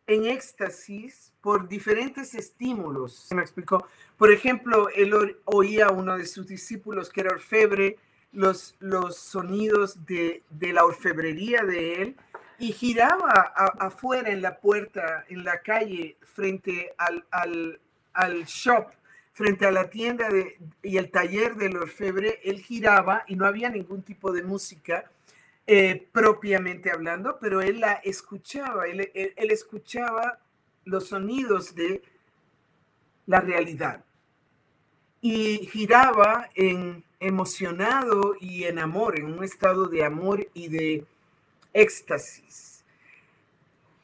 Speaker 3: en éxtasis por diferentes estímulos. Se me explicó. Por ejemplo, él oía a uno de sus discípulos que era orfebre, los, los sonidos de, de la orfebrería de él y giraba afuera en la puerta, en la calle, frente al, al, al shop, frente a la tienda de, y el taller del orfebre, él giraba y no había ningún tipo de música eh, propiamente hablando, pero él la escuchaba, él, él escuchaba los sonidos de la realidad y giraba en emocionado y en amor, en un estado de amor y de éxtasis.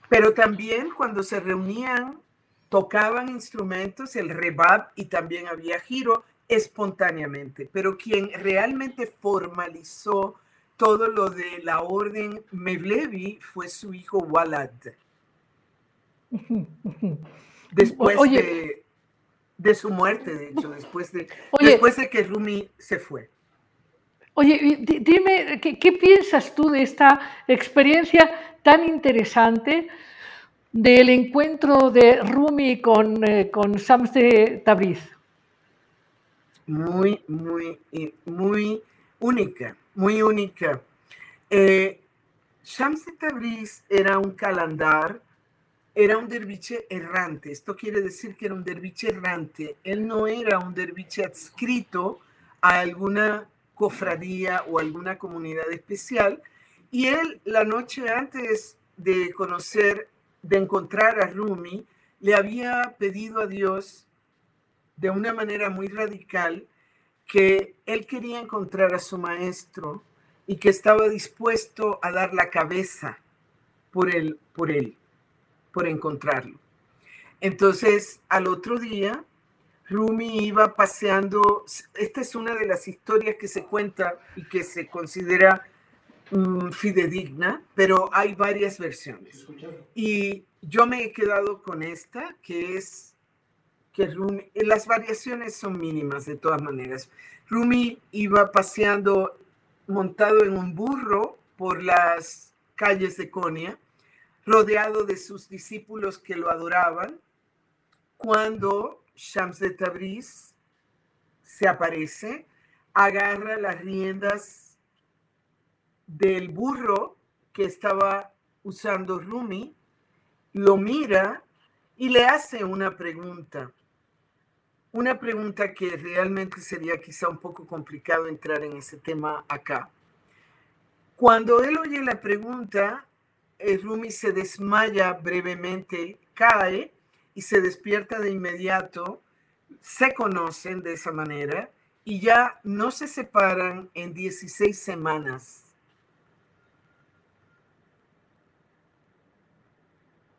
Speaker 3: Pero también cuando se reunían, tocaban instrumentos, el rebab y también había giro espontáneamente. Pero quien realmente formalizó todo lo de la orden Mevlevi fue su hijo Walad. Después de, de, su muerte, de hecho, después de, después de que Rumi se fue.
Speaker 2: Oye, dime, ¿qué, piensas tú de esta experiencia tan interesante del encuentro de Rumi con, eh, con Tabriz?
Speaker 3: Muy, muy, muy única, muy única. Eh, Shams de Tabriz era un calandar, era un derviche errante. Esto quiere decir que era un derviche errante. Él no era un derviche adscrito a alguna cofradía o alguna comunidad especial. Y él, la noche antes de conocer, de encontrar a Rumi, le había pedido a Dios de una manera muy radical que él quería encontrar a su maestro y que estaba dispuesto a dar la cabeza por él, por él, por encontrarlo. Entonces, al otro día, Rumi iba paseando, esta es una de las historias que se cuenta y que se considera mm, fidedigna, pero hay varias versiones. Y yo me he quedado con esta, que es que Rumi, las variaciones son mínimas de todas maneras. Rumi iba paseando montado en un burro por las calles de Konya, rodeado de sus discípulos que lo adoraban, cuando Shams de Tabriz se aparece, agarra las riendas del burro que estaba usando Rumi, lo mira y le hace una pregunta. Una pregunta que realmente sería quizá un poco complicado entrar en ese tema acá. Cuando él oye la pregunta, el Rumi se desmaya brevemente, cae y se despierta de inmediato, se conocen de esa manera y ya no se separan en 16 semanas.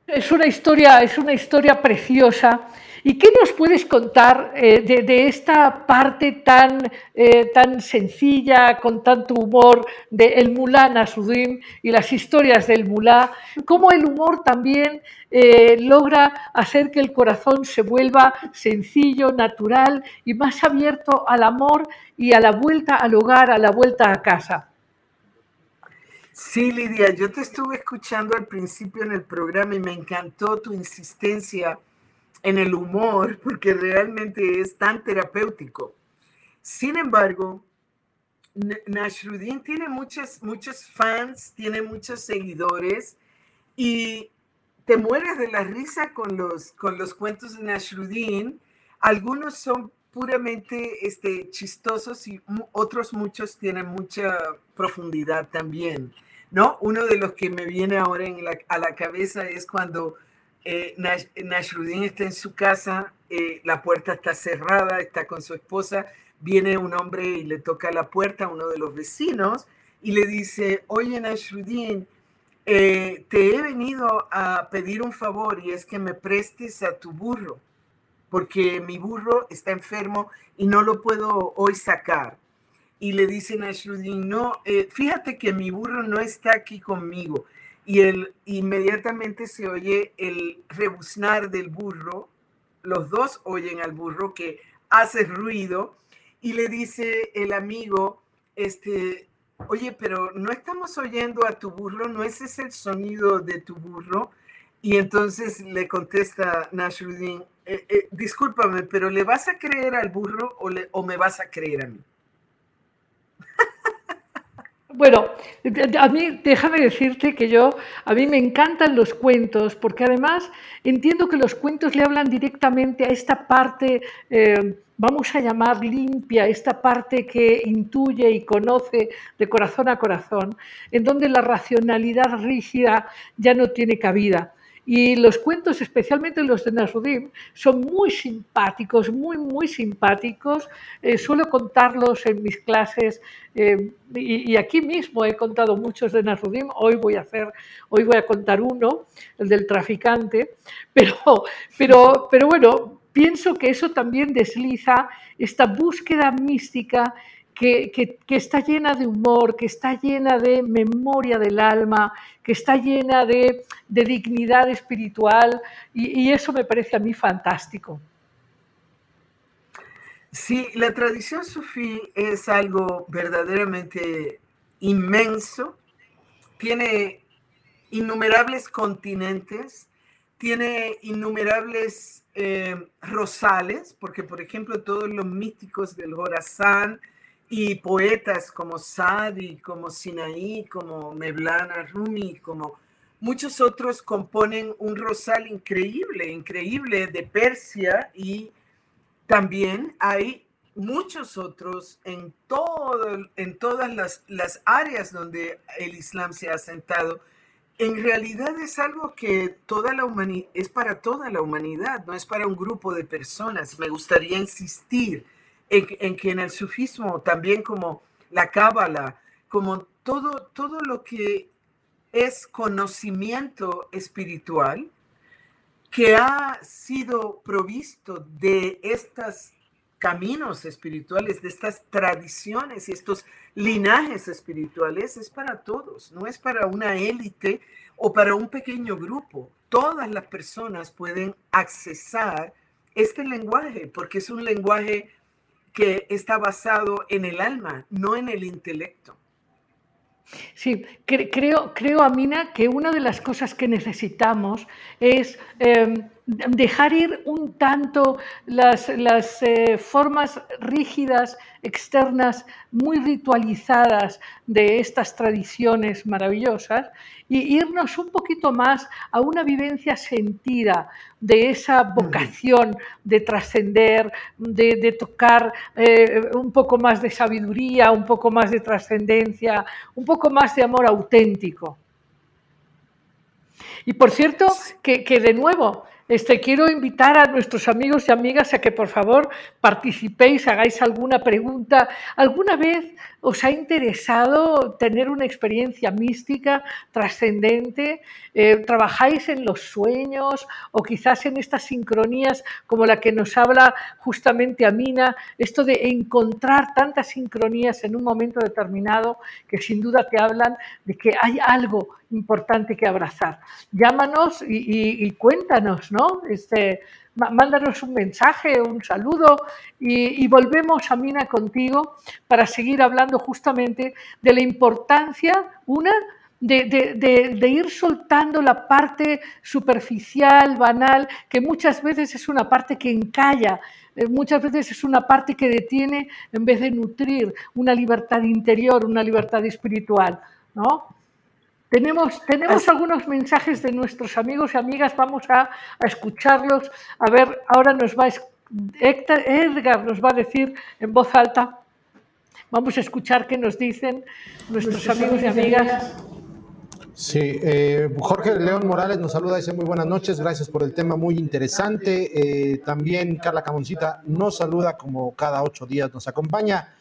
Speaker 2: Es una historia, es una historia preciosa ¿Y qué nos puedes contar eh, de, esta parte tan, eh, tan sencilla, con tanto humor, de El Mulá Nasruddin y las historias del Mulá? ¿Cómo el humor también eh, logra hacer que el corazón se vuelva sencillo, natural y más abierto al amor y a la vuelta al hogar, a la vuelta a casa?
Speaker 3: Sí, Lidia, yo te estuve escuchando al principio en el programa y me encantó tu insistencia en el humor, porque realmente es tan terapéutico. Sin embargo, Nasruddin tiene muchos, muchos fans, tiene muchos seguidores y te mueres de la risa con los, con los cuentos de Nasruddin. Algunos son puramente este, chistosos y otros muchos tienen mucha profundidad también, ¿no? Uno de los que me viene ahora a la cabeza es cuando eh, está en su casa, eh, la puerta está cerrada, está con su esposa, viene un hombre y le toca la puerta a uno de los vecinos y le dice, oye Nasruddin, eh, te he venido a pedir un favor y es que me prestes a tu burro, porque mi burro está enfermo y no lo puedo hoy sacar. Y le dice Nasruddin, no, eh, fíjate que mi burro no está aquí conmigo y él inmediatamente se oye el rebuznar del burro. Los dos oyen al burro que hace ruido y le dice el amigo, este, oye, pero no estamos oyendo a tu burro, no ese es el sonido de tu burro. Y entonces le contesta Nasruddin, eh, eh, discúlpame, pero ¿le vas a creer al burro o me vas a creer a mí?
Speaker 2: Bueno, a mí, déjame decirte que yo, a mí me encantan los cuentos, porque además entiendo que los cuentos le hablan directamente a esta parte, eh, vamos a llamar limpia, esta parte que intuye y conoce de corazón a corazón, en donde la racionalidad rígida ya no tiene cabida. Y los cuentos, especialmente los de Nasruddin, son muy simpáticos, muy, muy simpáticos. Eh, suelo contarlos en mis clases eh, y, aquí mismo he contado muchos de Nasruddin. Hoy voy a hacer, hoy voy a contar uno, el del traficante. Pero, pero, pero bueno, pienso que eso también desliza esta búsqueda mística que, está llena de humor, que está llena de memoria del alma, que está llena de, dignidad espiritual y, eso me parece a mí fantástico.
Speaker 3: Sí, la tradición sufí es algo verdaderamente inmenso, tiene innumerables continentes, tiene innumerables eh, rosales, porque por ejemplo todos los místicos del Jorazán, y poetas como Sadi, como Sinaí, como Mevlana Rumi, como muchos otros componen un rosal increíble, increíble de Persia y también hay muchos otros en, todo, en todas las, las áreas donde el Islam se ha sentado. En realidad es algo que toda la humanidad, es para toda la humanidad, no es para un grupo de personas. Me gustaría insistir en, que en el sufismo, también como la cábala, como todo, todo lo que es conocimiento espiritual, que ha sido provisto de estos caminos espirituales, de estas tradiciones y estos linajes espirituales, es para todos, no es para una élite o para un pequeño grupo. Todas las personas pueden accesar este lenguaje porque es un lenguaje que está basado en el alma, no en el intelecto.
Speaker 2: Sí, creo, creo, Amina, que una de las cosas que necesitamos es em, dejar ir un tanto las, las eh, formas rígidas, externas, muy ritualizadas de estas tradiciones maravillosas y irnos un poquito más a una vivencia sentida de esa vocación de trascender, de, tocar eh, un poco más de sabiduría, un poco más de trascendencia, un poco más de amor auténtico. Y por cierto, que, que de nuevo, este, quiero invitar a nuestros amigos y amigas a que por favor participéis, hagáis alguna pregunta. ¿Alguna vez os ha interesado tener una experiencia mística trascendente? Eh, ¿Trabajáis en los sueños o quizás en estas sincronías como la que nos habla justamente Amina? Esto de encontrar tantas sincronías en un momento determinado que sin duda te hablan de que hay algo importante que abrazar. Llámanos y, cuéntanos, ¿no? Este, mándanos un mensaje, un saludo y, volvemos a Mina contigo para seguir hablando justamente de la importancia, una, de, ir soltando la parte superficial, banal, que muchas veces es una parte que encalla, eh, muchas veces es una parte que detiene en vez de nutrir una libertad interior, una libertad espiritual, ¿no? Tenemos, tenemos algunos mensajes de nuestros amigos y amigas, vamos a, escucharlos. A ver, ahora nos va Edgar nos va a decir en voz alta. Vamos a escuchar qué nos dicen nuestros amigos y amigas.
Speaker 4: Sí, eh, Jorge León Morales nos saluda, dice muy buenas noches, gracias por el tema muy interesante. Eh, también Carla Camoncita nos saluda como cada ocho días nos acompaña.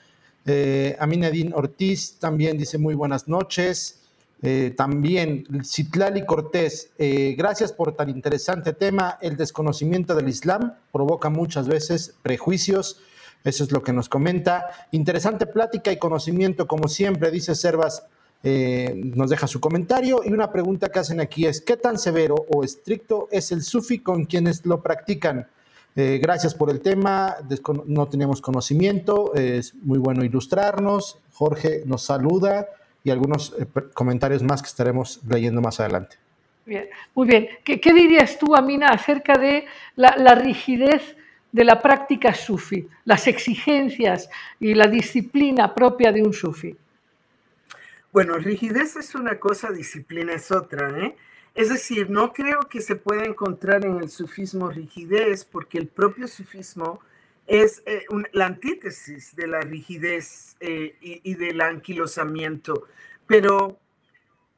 Speaker 4: Eh, Aminadín Ortiz también dice muy buenas noches. Eh, también Citlali Cortés, eh, gracias por tan interesante tema. El desconocimiento del Islam provoca muchas veces prejuicios. Eso es lo que nos comenta. Interesante plática y conocimiento, como siempre, dice Servas, eh, nos deja su comentario. Y una pregunta que hacen aquí es, ¿qué tan severo o estricto es el sufi con quienes lo practican? gracias por el tema, no tenemos conocimiento, es muy bueno ilustrarnos. Jorge nos saluda y algunos eh, comentarios más que estaremos leyendo más adelante.
Speaker 2: Bien, muy bien. ¿Qué, qué dirías tú, Amina, acerca de la, la, rigidez de la práctica sufi, las exigencias y la disciplina propia de un sufi?
Speaker 3: Bueno, rigidez es una cosa, disciplina es otra. ¿eh? Es decir, no creo que se pueda encontrar en el sufismo rigidez, porque el propio sufismo es eh, un, la antítesis de la rigidez eh, y, y del anquilosamiento. Pero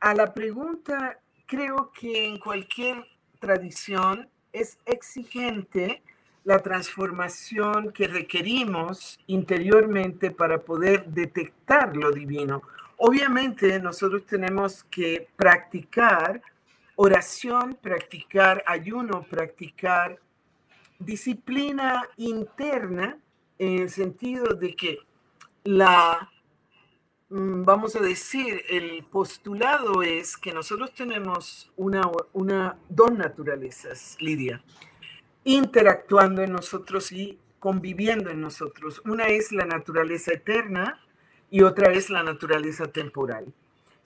Speaker 3: a la pregunta creo que en cualquier tradición es exigente la transformación que requerimos interiormente para poder detectar lo divino. Obviamente nosotros tenemos que practicar oración, practicar ayuno, practicar disciplina interna en el sentido de que la Mm, vamos a decir, el postulado es que nosotros tenemos una, una, dos naturalezas, Lidia, interactuando en nosotros y conviviendo en nosotros. Una es la naturaleza eterna y otra es la naturaleza temporal.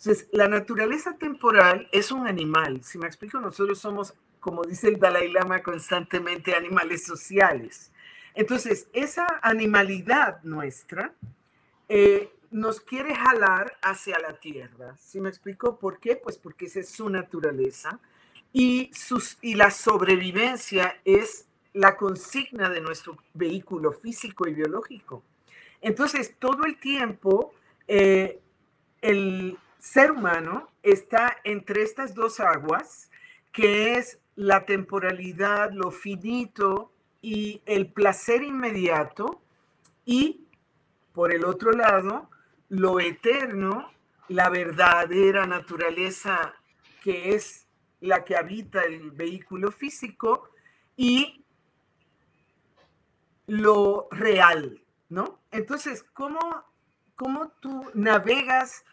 Speaker 3: Entonces, la naturaleza temporal es un animal. Si me explico, nosotros somos, como dice el Dalai Lama constantemente, animales sociales. Entonces, esa animalidad nuestra eh, nos quiere jalar hacia la tierra. ¿Sí me explico por qué? Pues porque esa es su naturaleza y, sus, y la sobrevivencia es la consigna de nuestro vehículo físico y biológico. Entonces, todo el tiempo, eh, el ser humano está entre estas dos aguas, que es la temporalidad, lo finito y el placer inmediato, y por el otro lado, lo eterno, la verdadera naturaleza que es la que habita el vehículo físico y lo real, ¿no? Entonces, ¿cómo, cómo tú navegas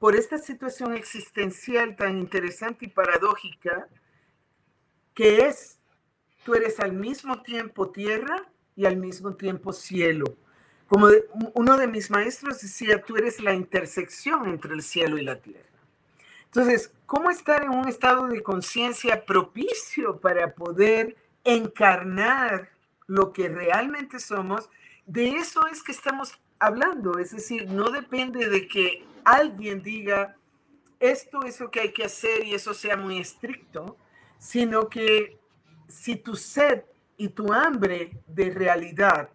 Speaker 3: por esta situación existencial tan interesante y paradójica que es, tú eres al mismo tiempo tierra y al mismo tiempo cielo? Como uno de mis maestros decía, tú eres la intersección entre el cielo y la tierra. Entonces, ¿cómo estar en un estado de conciencia propicio para poder encarnar lo que realmente somos? De eso es que estamos hablando. Es decir, no depende de que alguien diga, esto es lo que hay que hacer y eso sea muy estricto, sino que si tu sed y tu hambre de realidad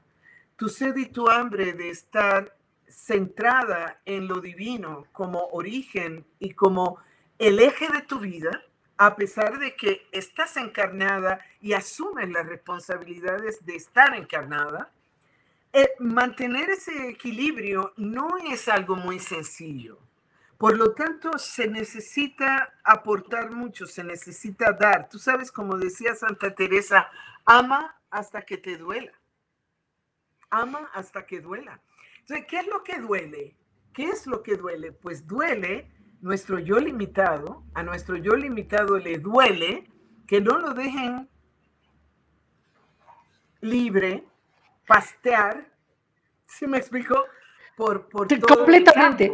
Speaker 3: tu sed y tu hambre de estar centrada en lo divino como origen y como el eje de tu vida, a pesar de que estás encarnada y asumes las responsabilidades de estar encarnada, eh, mantener ese equilibrio no es algo muy sencillo. Por lo tanto, se necesita aportar mucho, se necesita dar. Tú sabes, como decía Santa Teresa, ama hasta que te duela ama hasta que duela. Entonces, ¿qué es lo que duele? ¿Qué es lo que duele? Pues duele nuestro yo limitado, a nuestro yo limitado le duele que no lo dejen libre, pastear, ¿sí me explico? Por, por
Speaker 2: todo completamente.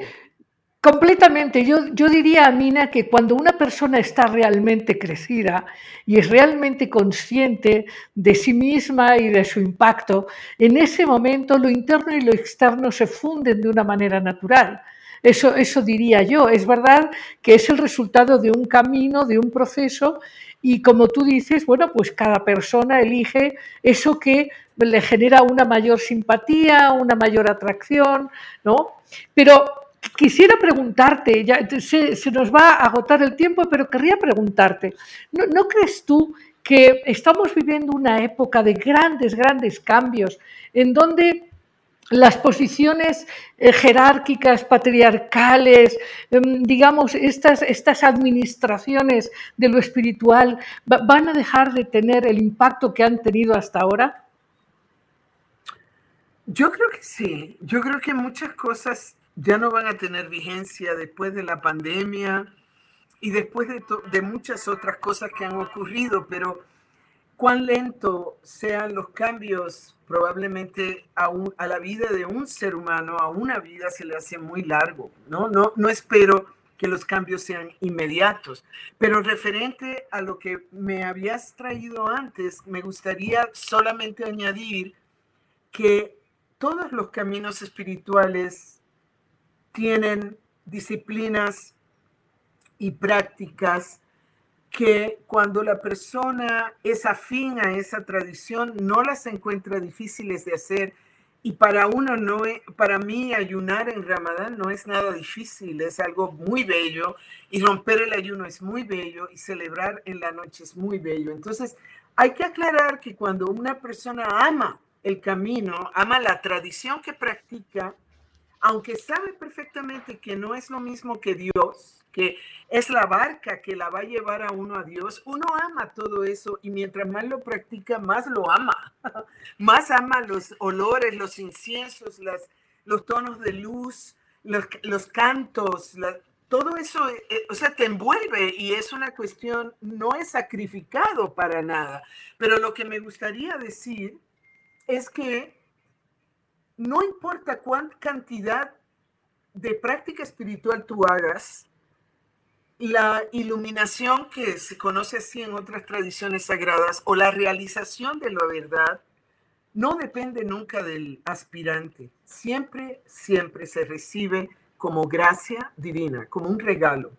Speaker 2: Completamente. Yo, yo diría, Amina, que cuando una persona está realmente crecida y es realmente consciente de sí misma y de su impacto, en ese momento lo interno y lo externo se funden de una manera natural. Eso, eso diría yo. Es verdad que es el resultado de un camino, de un proceso, y como tú dices, bueno, pues cada persona elige eso que le genera una mayor simpatía, una mayor atracción, ¿no? Pero Quisiera preguntarte, ya se, se, nos va a agotar el tiempo, pero querría preguntarte, ¿no, ¿no crees tú que estamos viviendo una época de grandes, grandes cambios en donde las posiciones eh, jerárquicas, patriarcales, eh, digamos, estas, estas administraciones de lo espiritual, ¿van a dejar de tener el impacto que han tenido hasta ahora?
Speaker 3: Yo creo que sí. Yo creo que muchas cosas ya no van a tener vigencia después de la pandemia y después de, de muchas otras cosas que han ocurrido, pero cuán lento sean los cambios probablemente a, la vida de un ser humano, a una vida se le hace muy largo, ¿no? No, no espero que los cambios sean inmediatos. Pero referente a lo que me habías traído antes, me gustaría solamente añadir que todos los caminos espirituales tienen disciplinas y prácticas que cuando la persona es afín a esa tradición no las encuentra difíciles de hacer y para uno no es, para mí ayunar en Ramadán no es nada difícil, es algo muy bello y romper el ayuno es muy bello y celebrar en la noche es muy bello. Entonces, hay que aclarar que cuando una persona ama el camino, ama la tradición que practica, aunque sabe perfectamente que no es lo mismo que Dios, que es la barca que la va a llevar a uno a Dios, uno ama todo eso y mientras más lo practica, más lo ama. más ama los olores, los inciensos, las, los tonos de luz, los, cantos, todo eso, eh, eh, o sea, te envuelve y es una cuestión, no es sacrificado para nada. Pero lo que me gustaría decir es que no importa cuánta cantidad de práctica espiritual tú hagas, la iluminación que se conoce así en otras tradiciones sagradas o la realización de la verdad no depende nunca del aspirante. Siempre, siempre se recibe como gracia divina, como un regalo.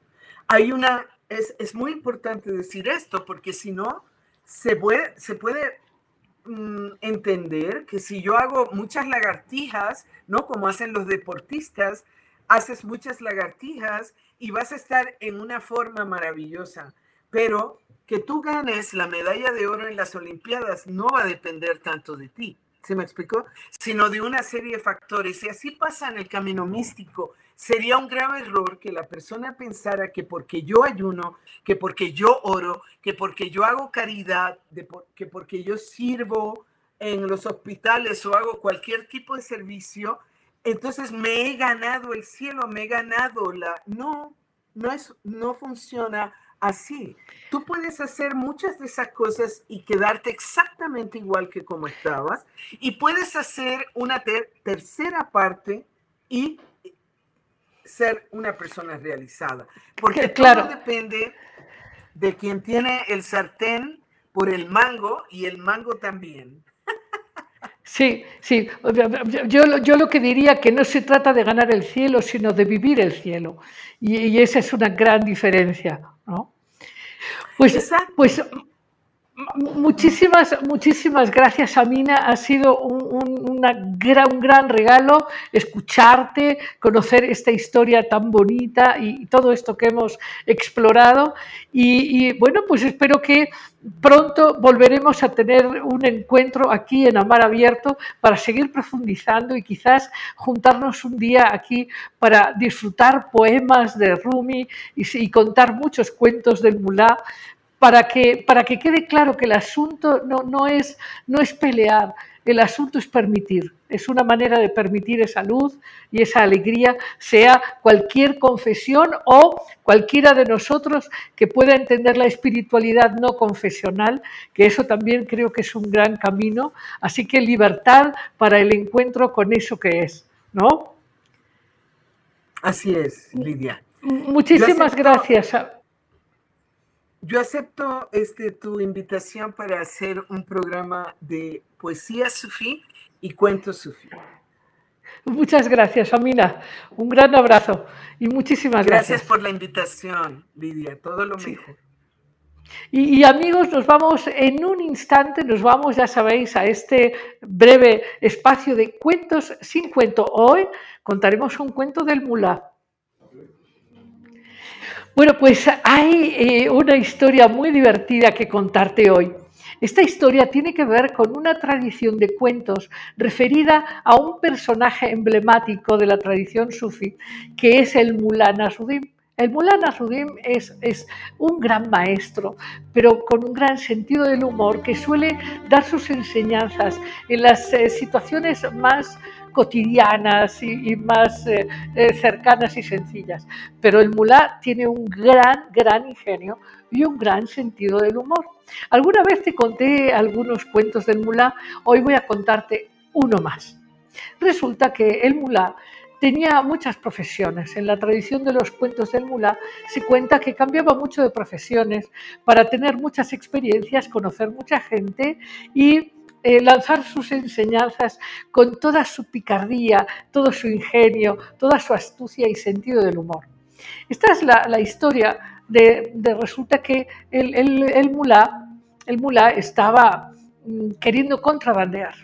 Speaker 3: Hay una, es, muy importante decir esto porque si no, se puede, se puede mm, entender que si yo hago muchas lagartijas, ¿no? Como hacen los deportistas, haces muchas lagartijas y vas a estar en una forma maravillosa. Pero que tú ganes la medalla de oro en las Olimpiadas no va a depender tanto de ti, ¿se me explicó? Sino de una serie de factores. Y así pasa en el camino místico. Sería un grave error que la persona pensara que porque yo ayuno, que porque yo oro, que porque yo hago caridad, que porque yo sirvo en los hospitales o hago cualquier tipo de servicio, entonces me he ganado el cielo, me he ganado la... No, no, es, no funciona así. Tú puedes hacer muchas de esas cosas y quedarte exactamente igual que como estabas, y puedes hacer una tercera parte y ser una persona realizada. Porque claro. todo depende de quien tiene el sartén por el mango y el mango también.
Speaker 2: Sí, sí. Yo, yo lo que diría que no se trata de ganar el cielo, sino de vivir el cielo. Y, esa es una gran diferencia. ¿no? Pues, pues Muchísimas, muchísimas gracias, Amina. Ha sido un, gran, regalo escucharte, conocer esta historia tan bonita y todo esto que hemos explorado. Y, bueno, pues espero que pronto volveremos a tener un encuentro aquí en Amar Abierto para seguir profundizando y quizás juntarnos un día aquí para disfrutar poemas de Rumi y contar muchos cuentos del Mulá para que, para que quede claro que el asunto no, no, es, no es pelear, el asunto es permitir, es una manera de permitir esa luz y esa alegría, sea cualquier confesión o cualquiera de nosotros que pueda entender la espiritualidad no confesional, que eso también creo que es un gran camino, así que libertad para el encuentro con eso que es, ¿no?
Speaker 3: Así es, Lidia.
Speaker 2: Muchísimas gracias.
Speaker 3: Yo acepto este, tu invitación para hacer un programa de poesía sufí y cuentos sufí.
Speaker 2: Muchas gracias, Amina. Un gran abrazo y muchísimas gracias.
Speaker 3: Gracias por la invitación, Lidia. Todo lo mejor.
Speaker 2: Y, y, amigos, nos vamos en un instante, nos vamos, ya sabéis, a este breve espacio de cuentos sin cuento. Hoy contaremos un cuento del Mulá. Bueno, pues hay eh, una historia muy divertida que contarte hoy. Esta historia tiene que ver con una tradición de cuentos referida a un personaje emblemático de la tradición sufi, que es el Mullah Nasruddin. El Mullah Nasruddin es, es, un gran maestro, pero con un gran sentido del humor que suele dar sus enseñanzas en las eh, situaciones más cotidianas y, más eh, eh, cercanas y sencillas. Pero el mulá tiene un gran, gran ingenio y un gran sentido del humor. Alguna vez te conté algunos cuentos del mulá, hoy voy a contarte uno más. Resulta que el mulá tenía muchas profesiones. En la tradición de los cuentos del mulá se cuenta que cambiaba mucho de profesiones para tener muchas experiencias, conocer mucha gente y eh, lanzar sus enseñanzas con toda su picardía, todo su ingenio, toda su astucia y sentido del humor. Esta es la, historia de, resulta que el, el, mulá, el mulá estaba mm, queriendo contrabandear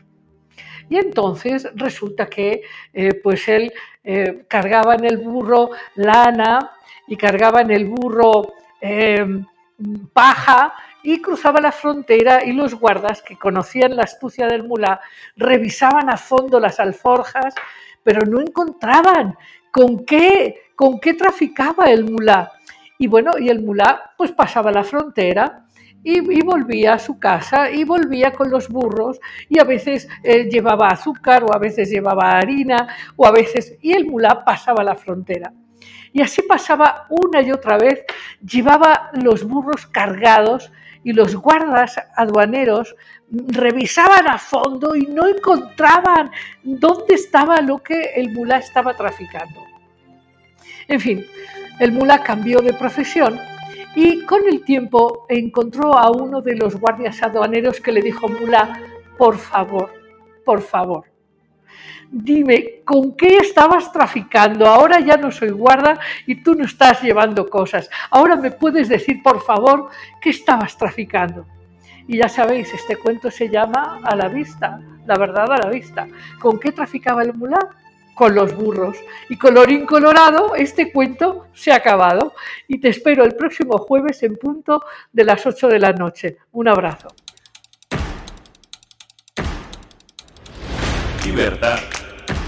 Speaker 2: y entonces resulta que eh, pues él eh, cargaba en el burro lana y cargaba en el burro paja y cruzaba la frontera y los guardas que conocían la astucia del mulá revisaban a fondo las alforjas, pero no encontraban con qué, con qué traficaba el mulá. Y bueno, y el mulá pues pasaba la frontera y, volvía a su casa y volvía con los burros y a veces eh, llevaba azúcar o a veces llevaba harina o a veces y el mulá pasaba la frontera. Y así pasaba una y otra vez, llevaba los burros cargados y los guardas aduaneros revisaban a fondo y no encontraban dónde estaba lo que el mulá estaba traficando. En fin, el mulá cambió de profesión y con el tiempo encontró a uno de los guardias aduaneros que le dijo, Mula, por favor, por favor, dime, ¿con qué estabas traficando? Ahora ya no soy guarda y tú no estás llevando cosas. Ahora me puedes decir, por favor, qué estabas traficando. Y ya sabéis, este cuento se llama A la vista, la verdad a la vista. ¿Con qué traficaba el mulá? con los burros. Y colorín colorado, este cuento se ha acabado y te espero el próximo jueves en punto de las 8 de la noche. Un abrazo.
Speaker 1: Libertad,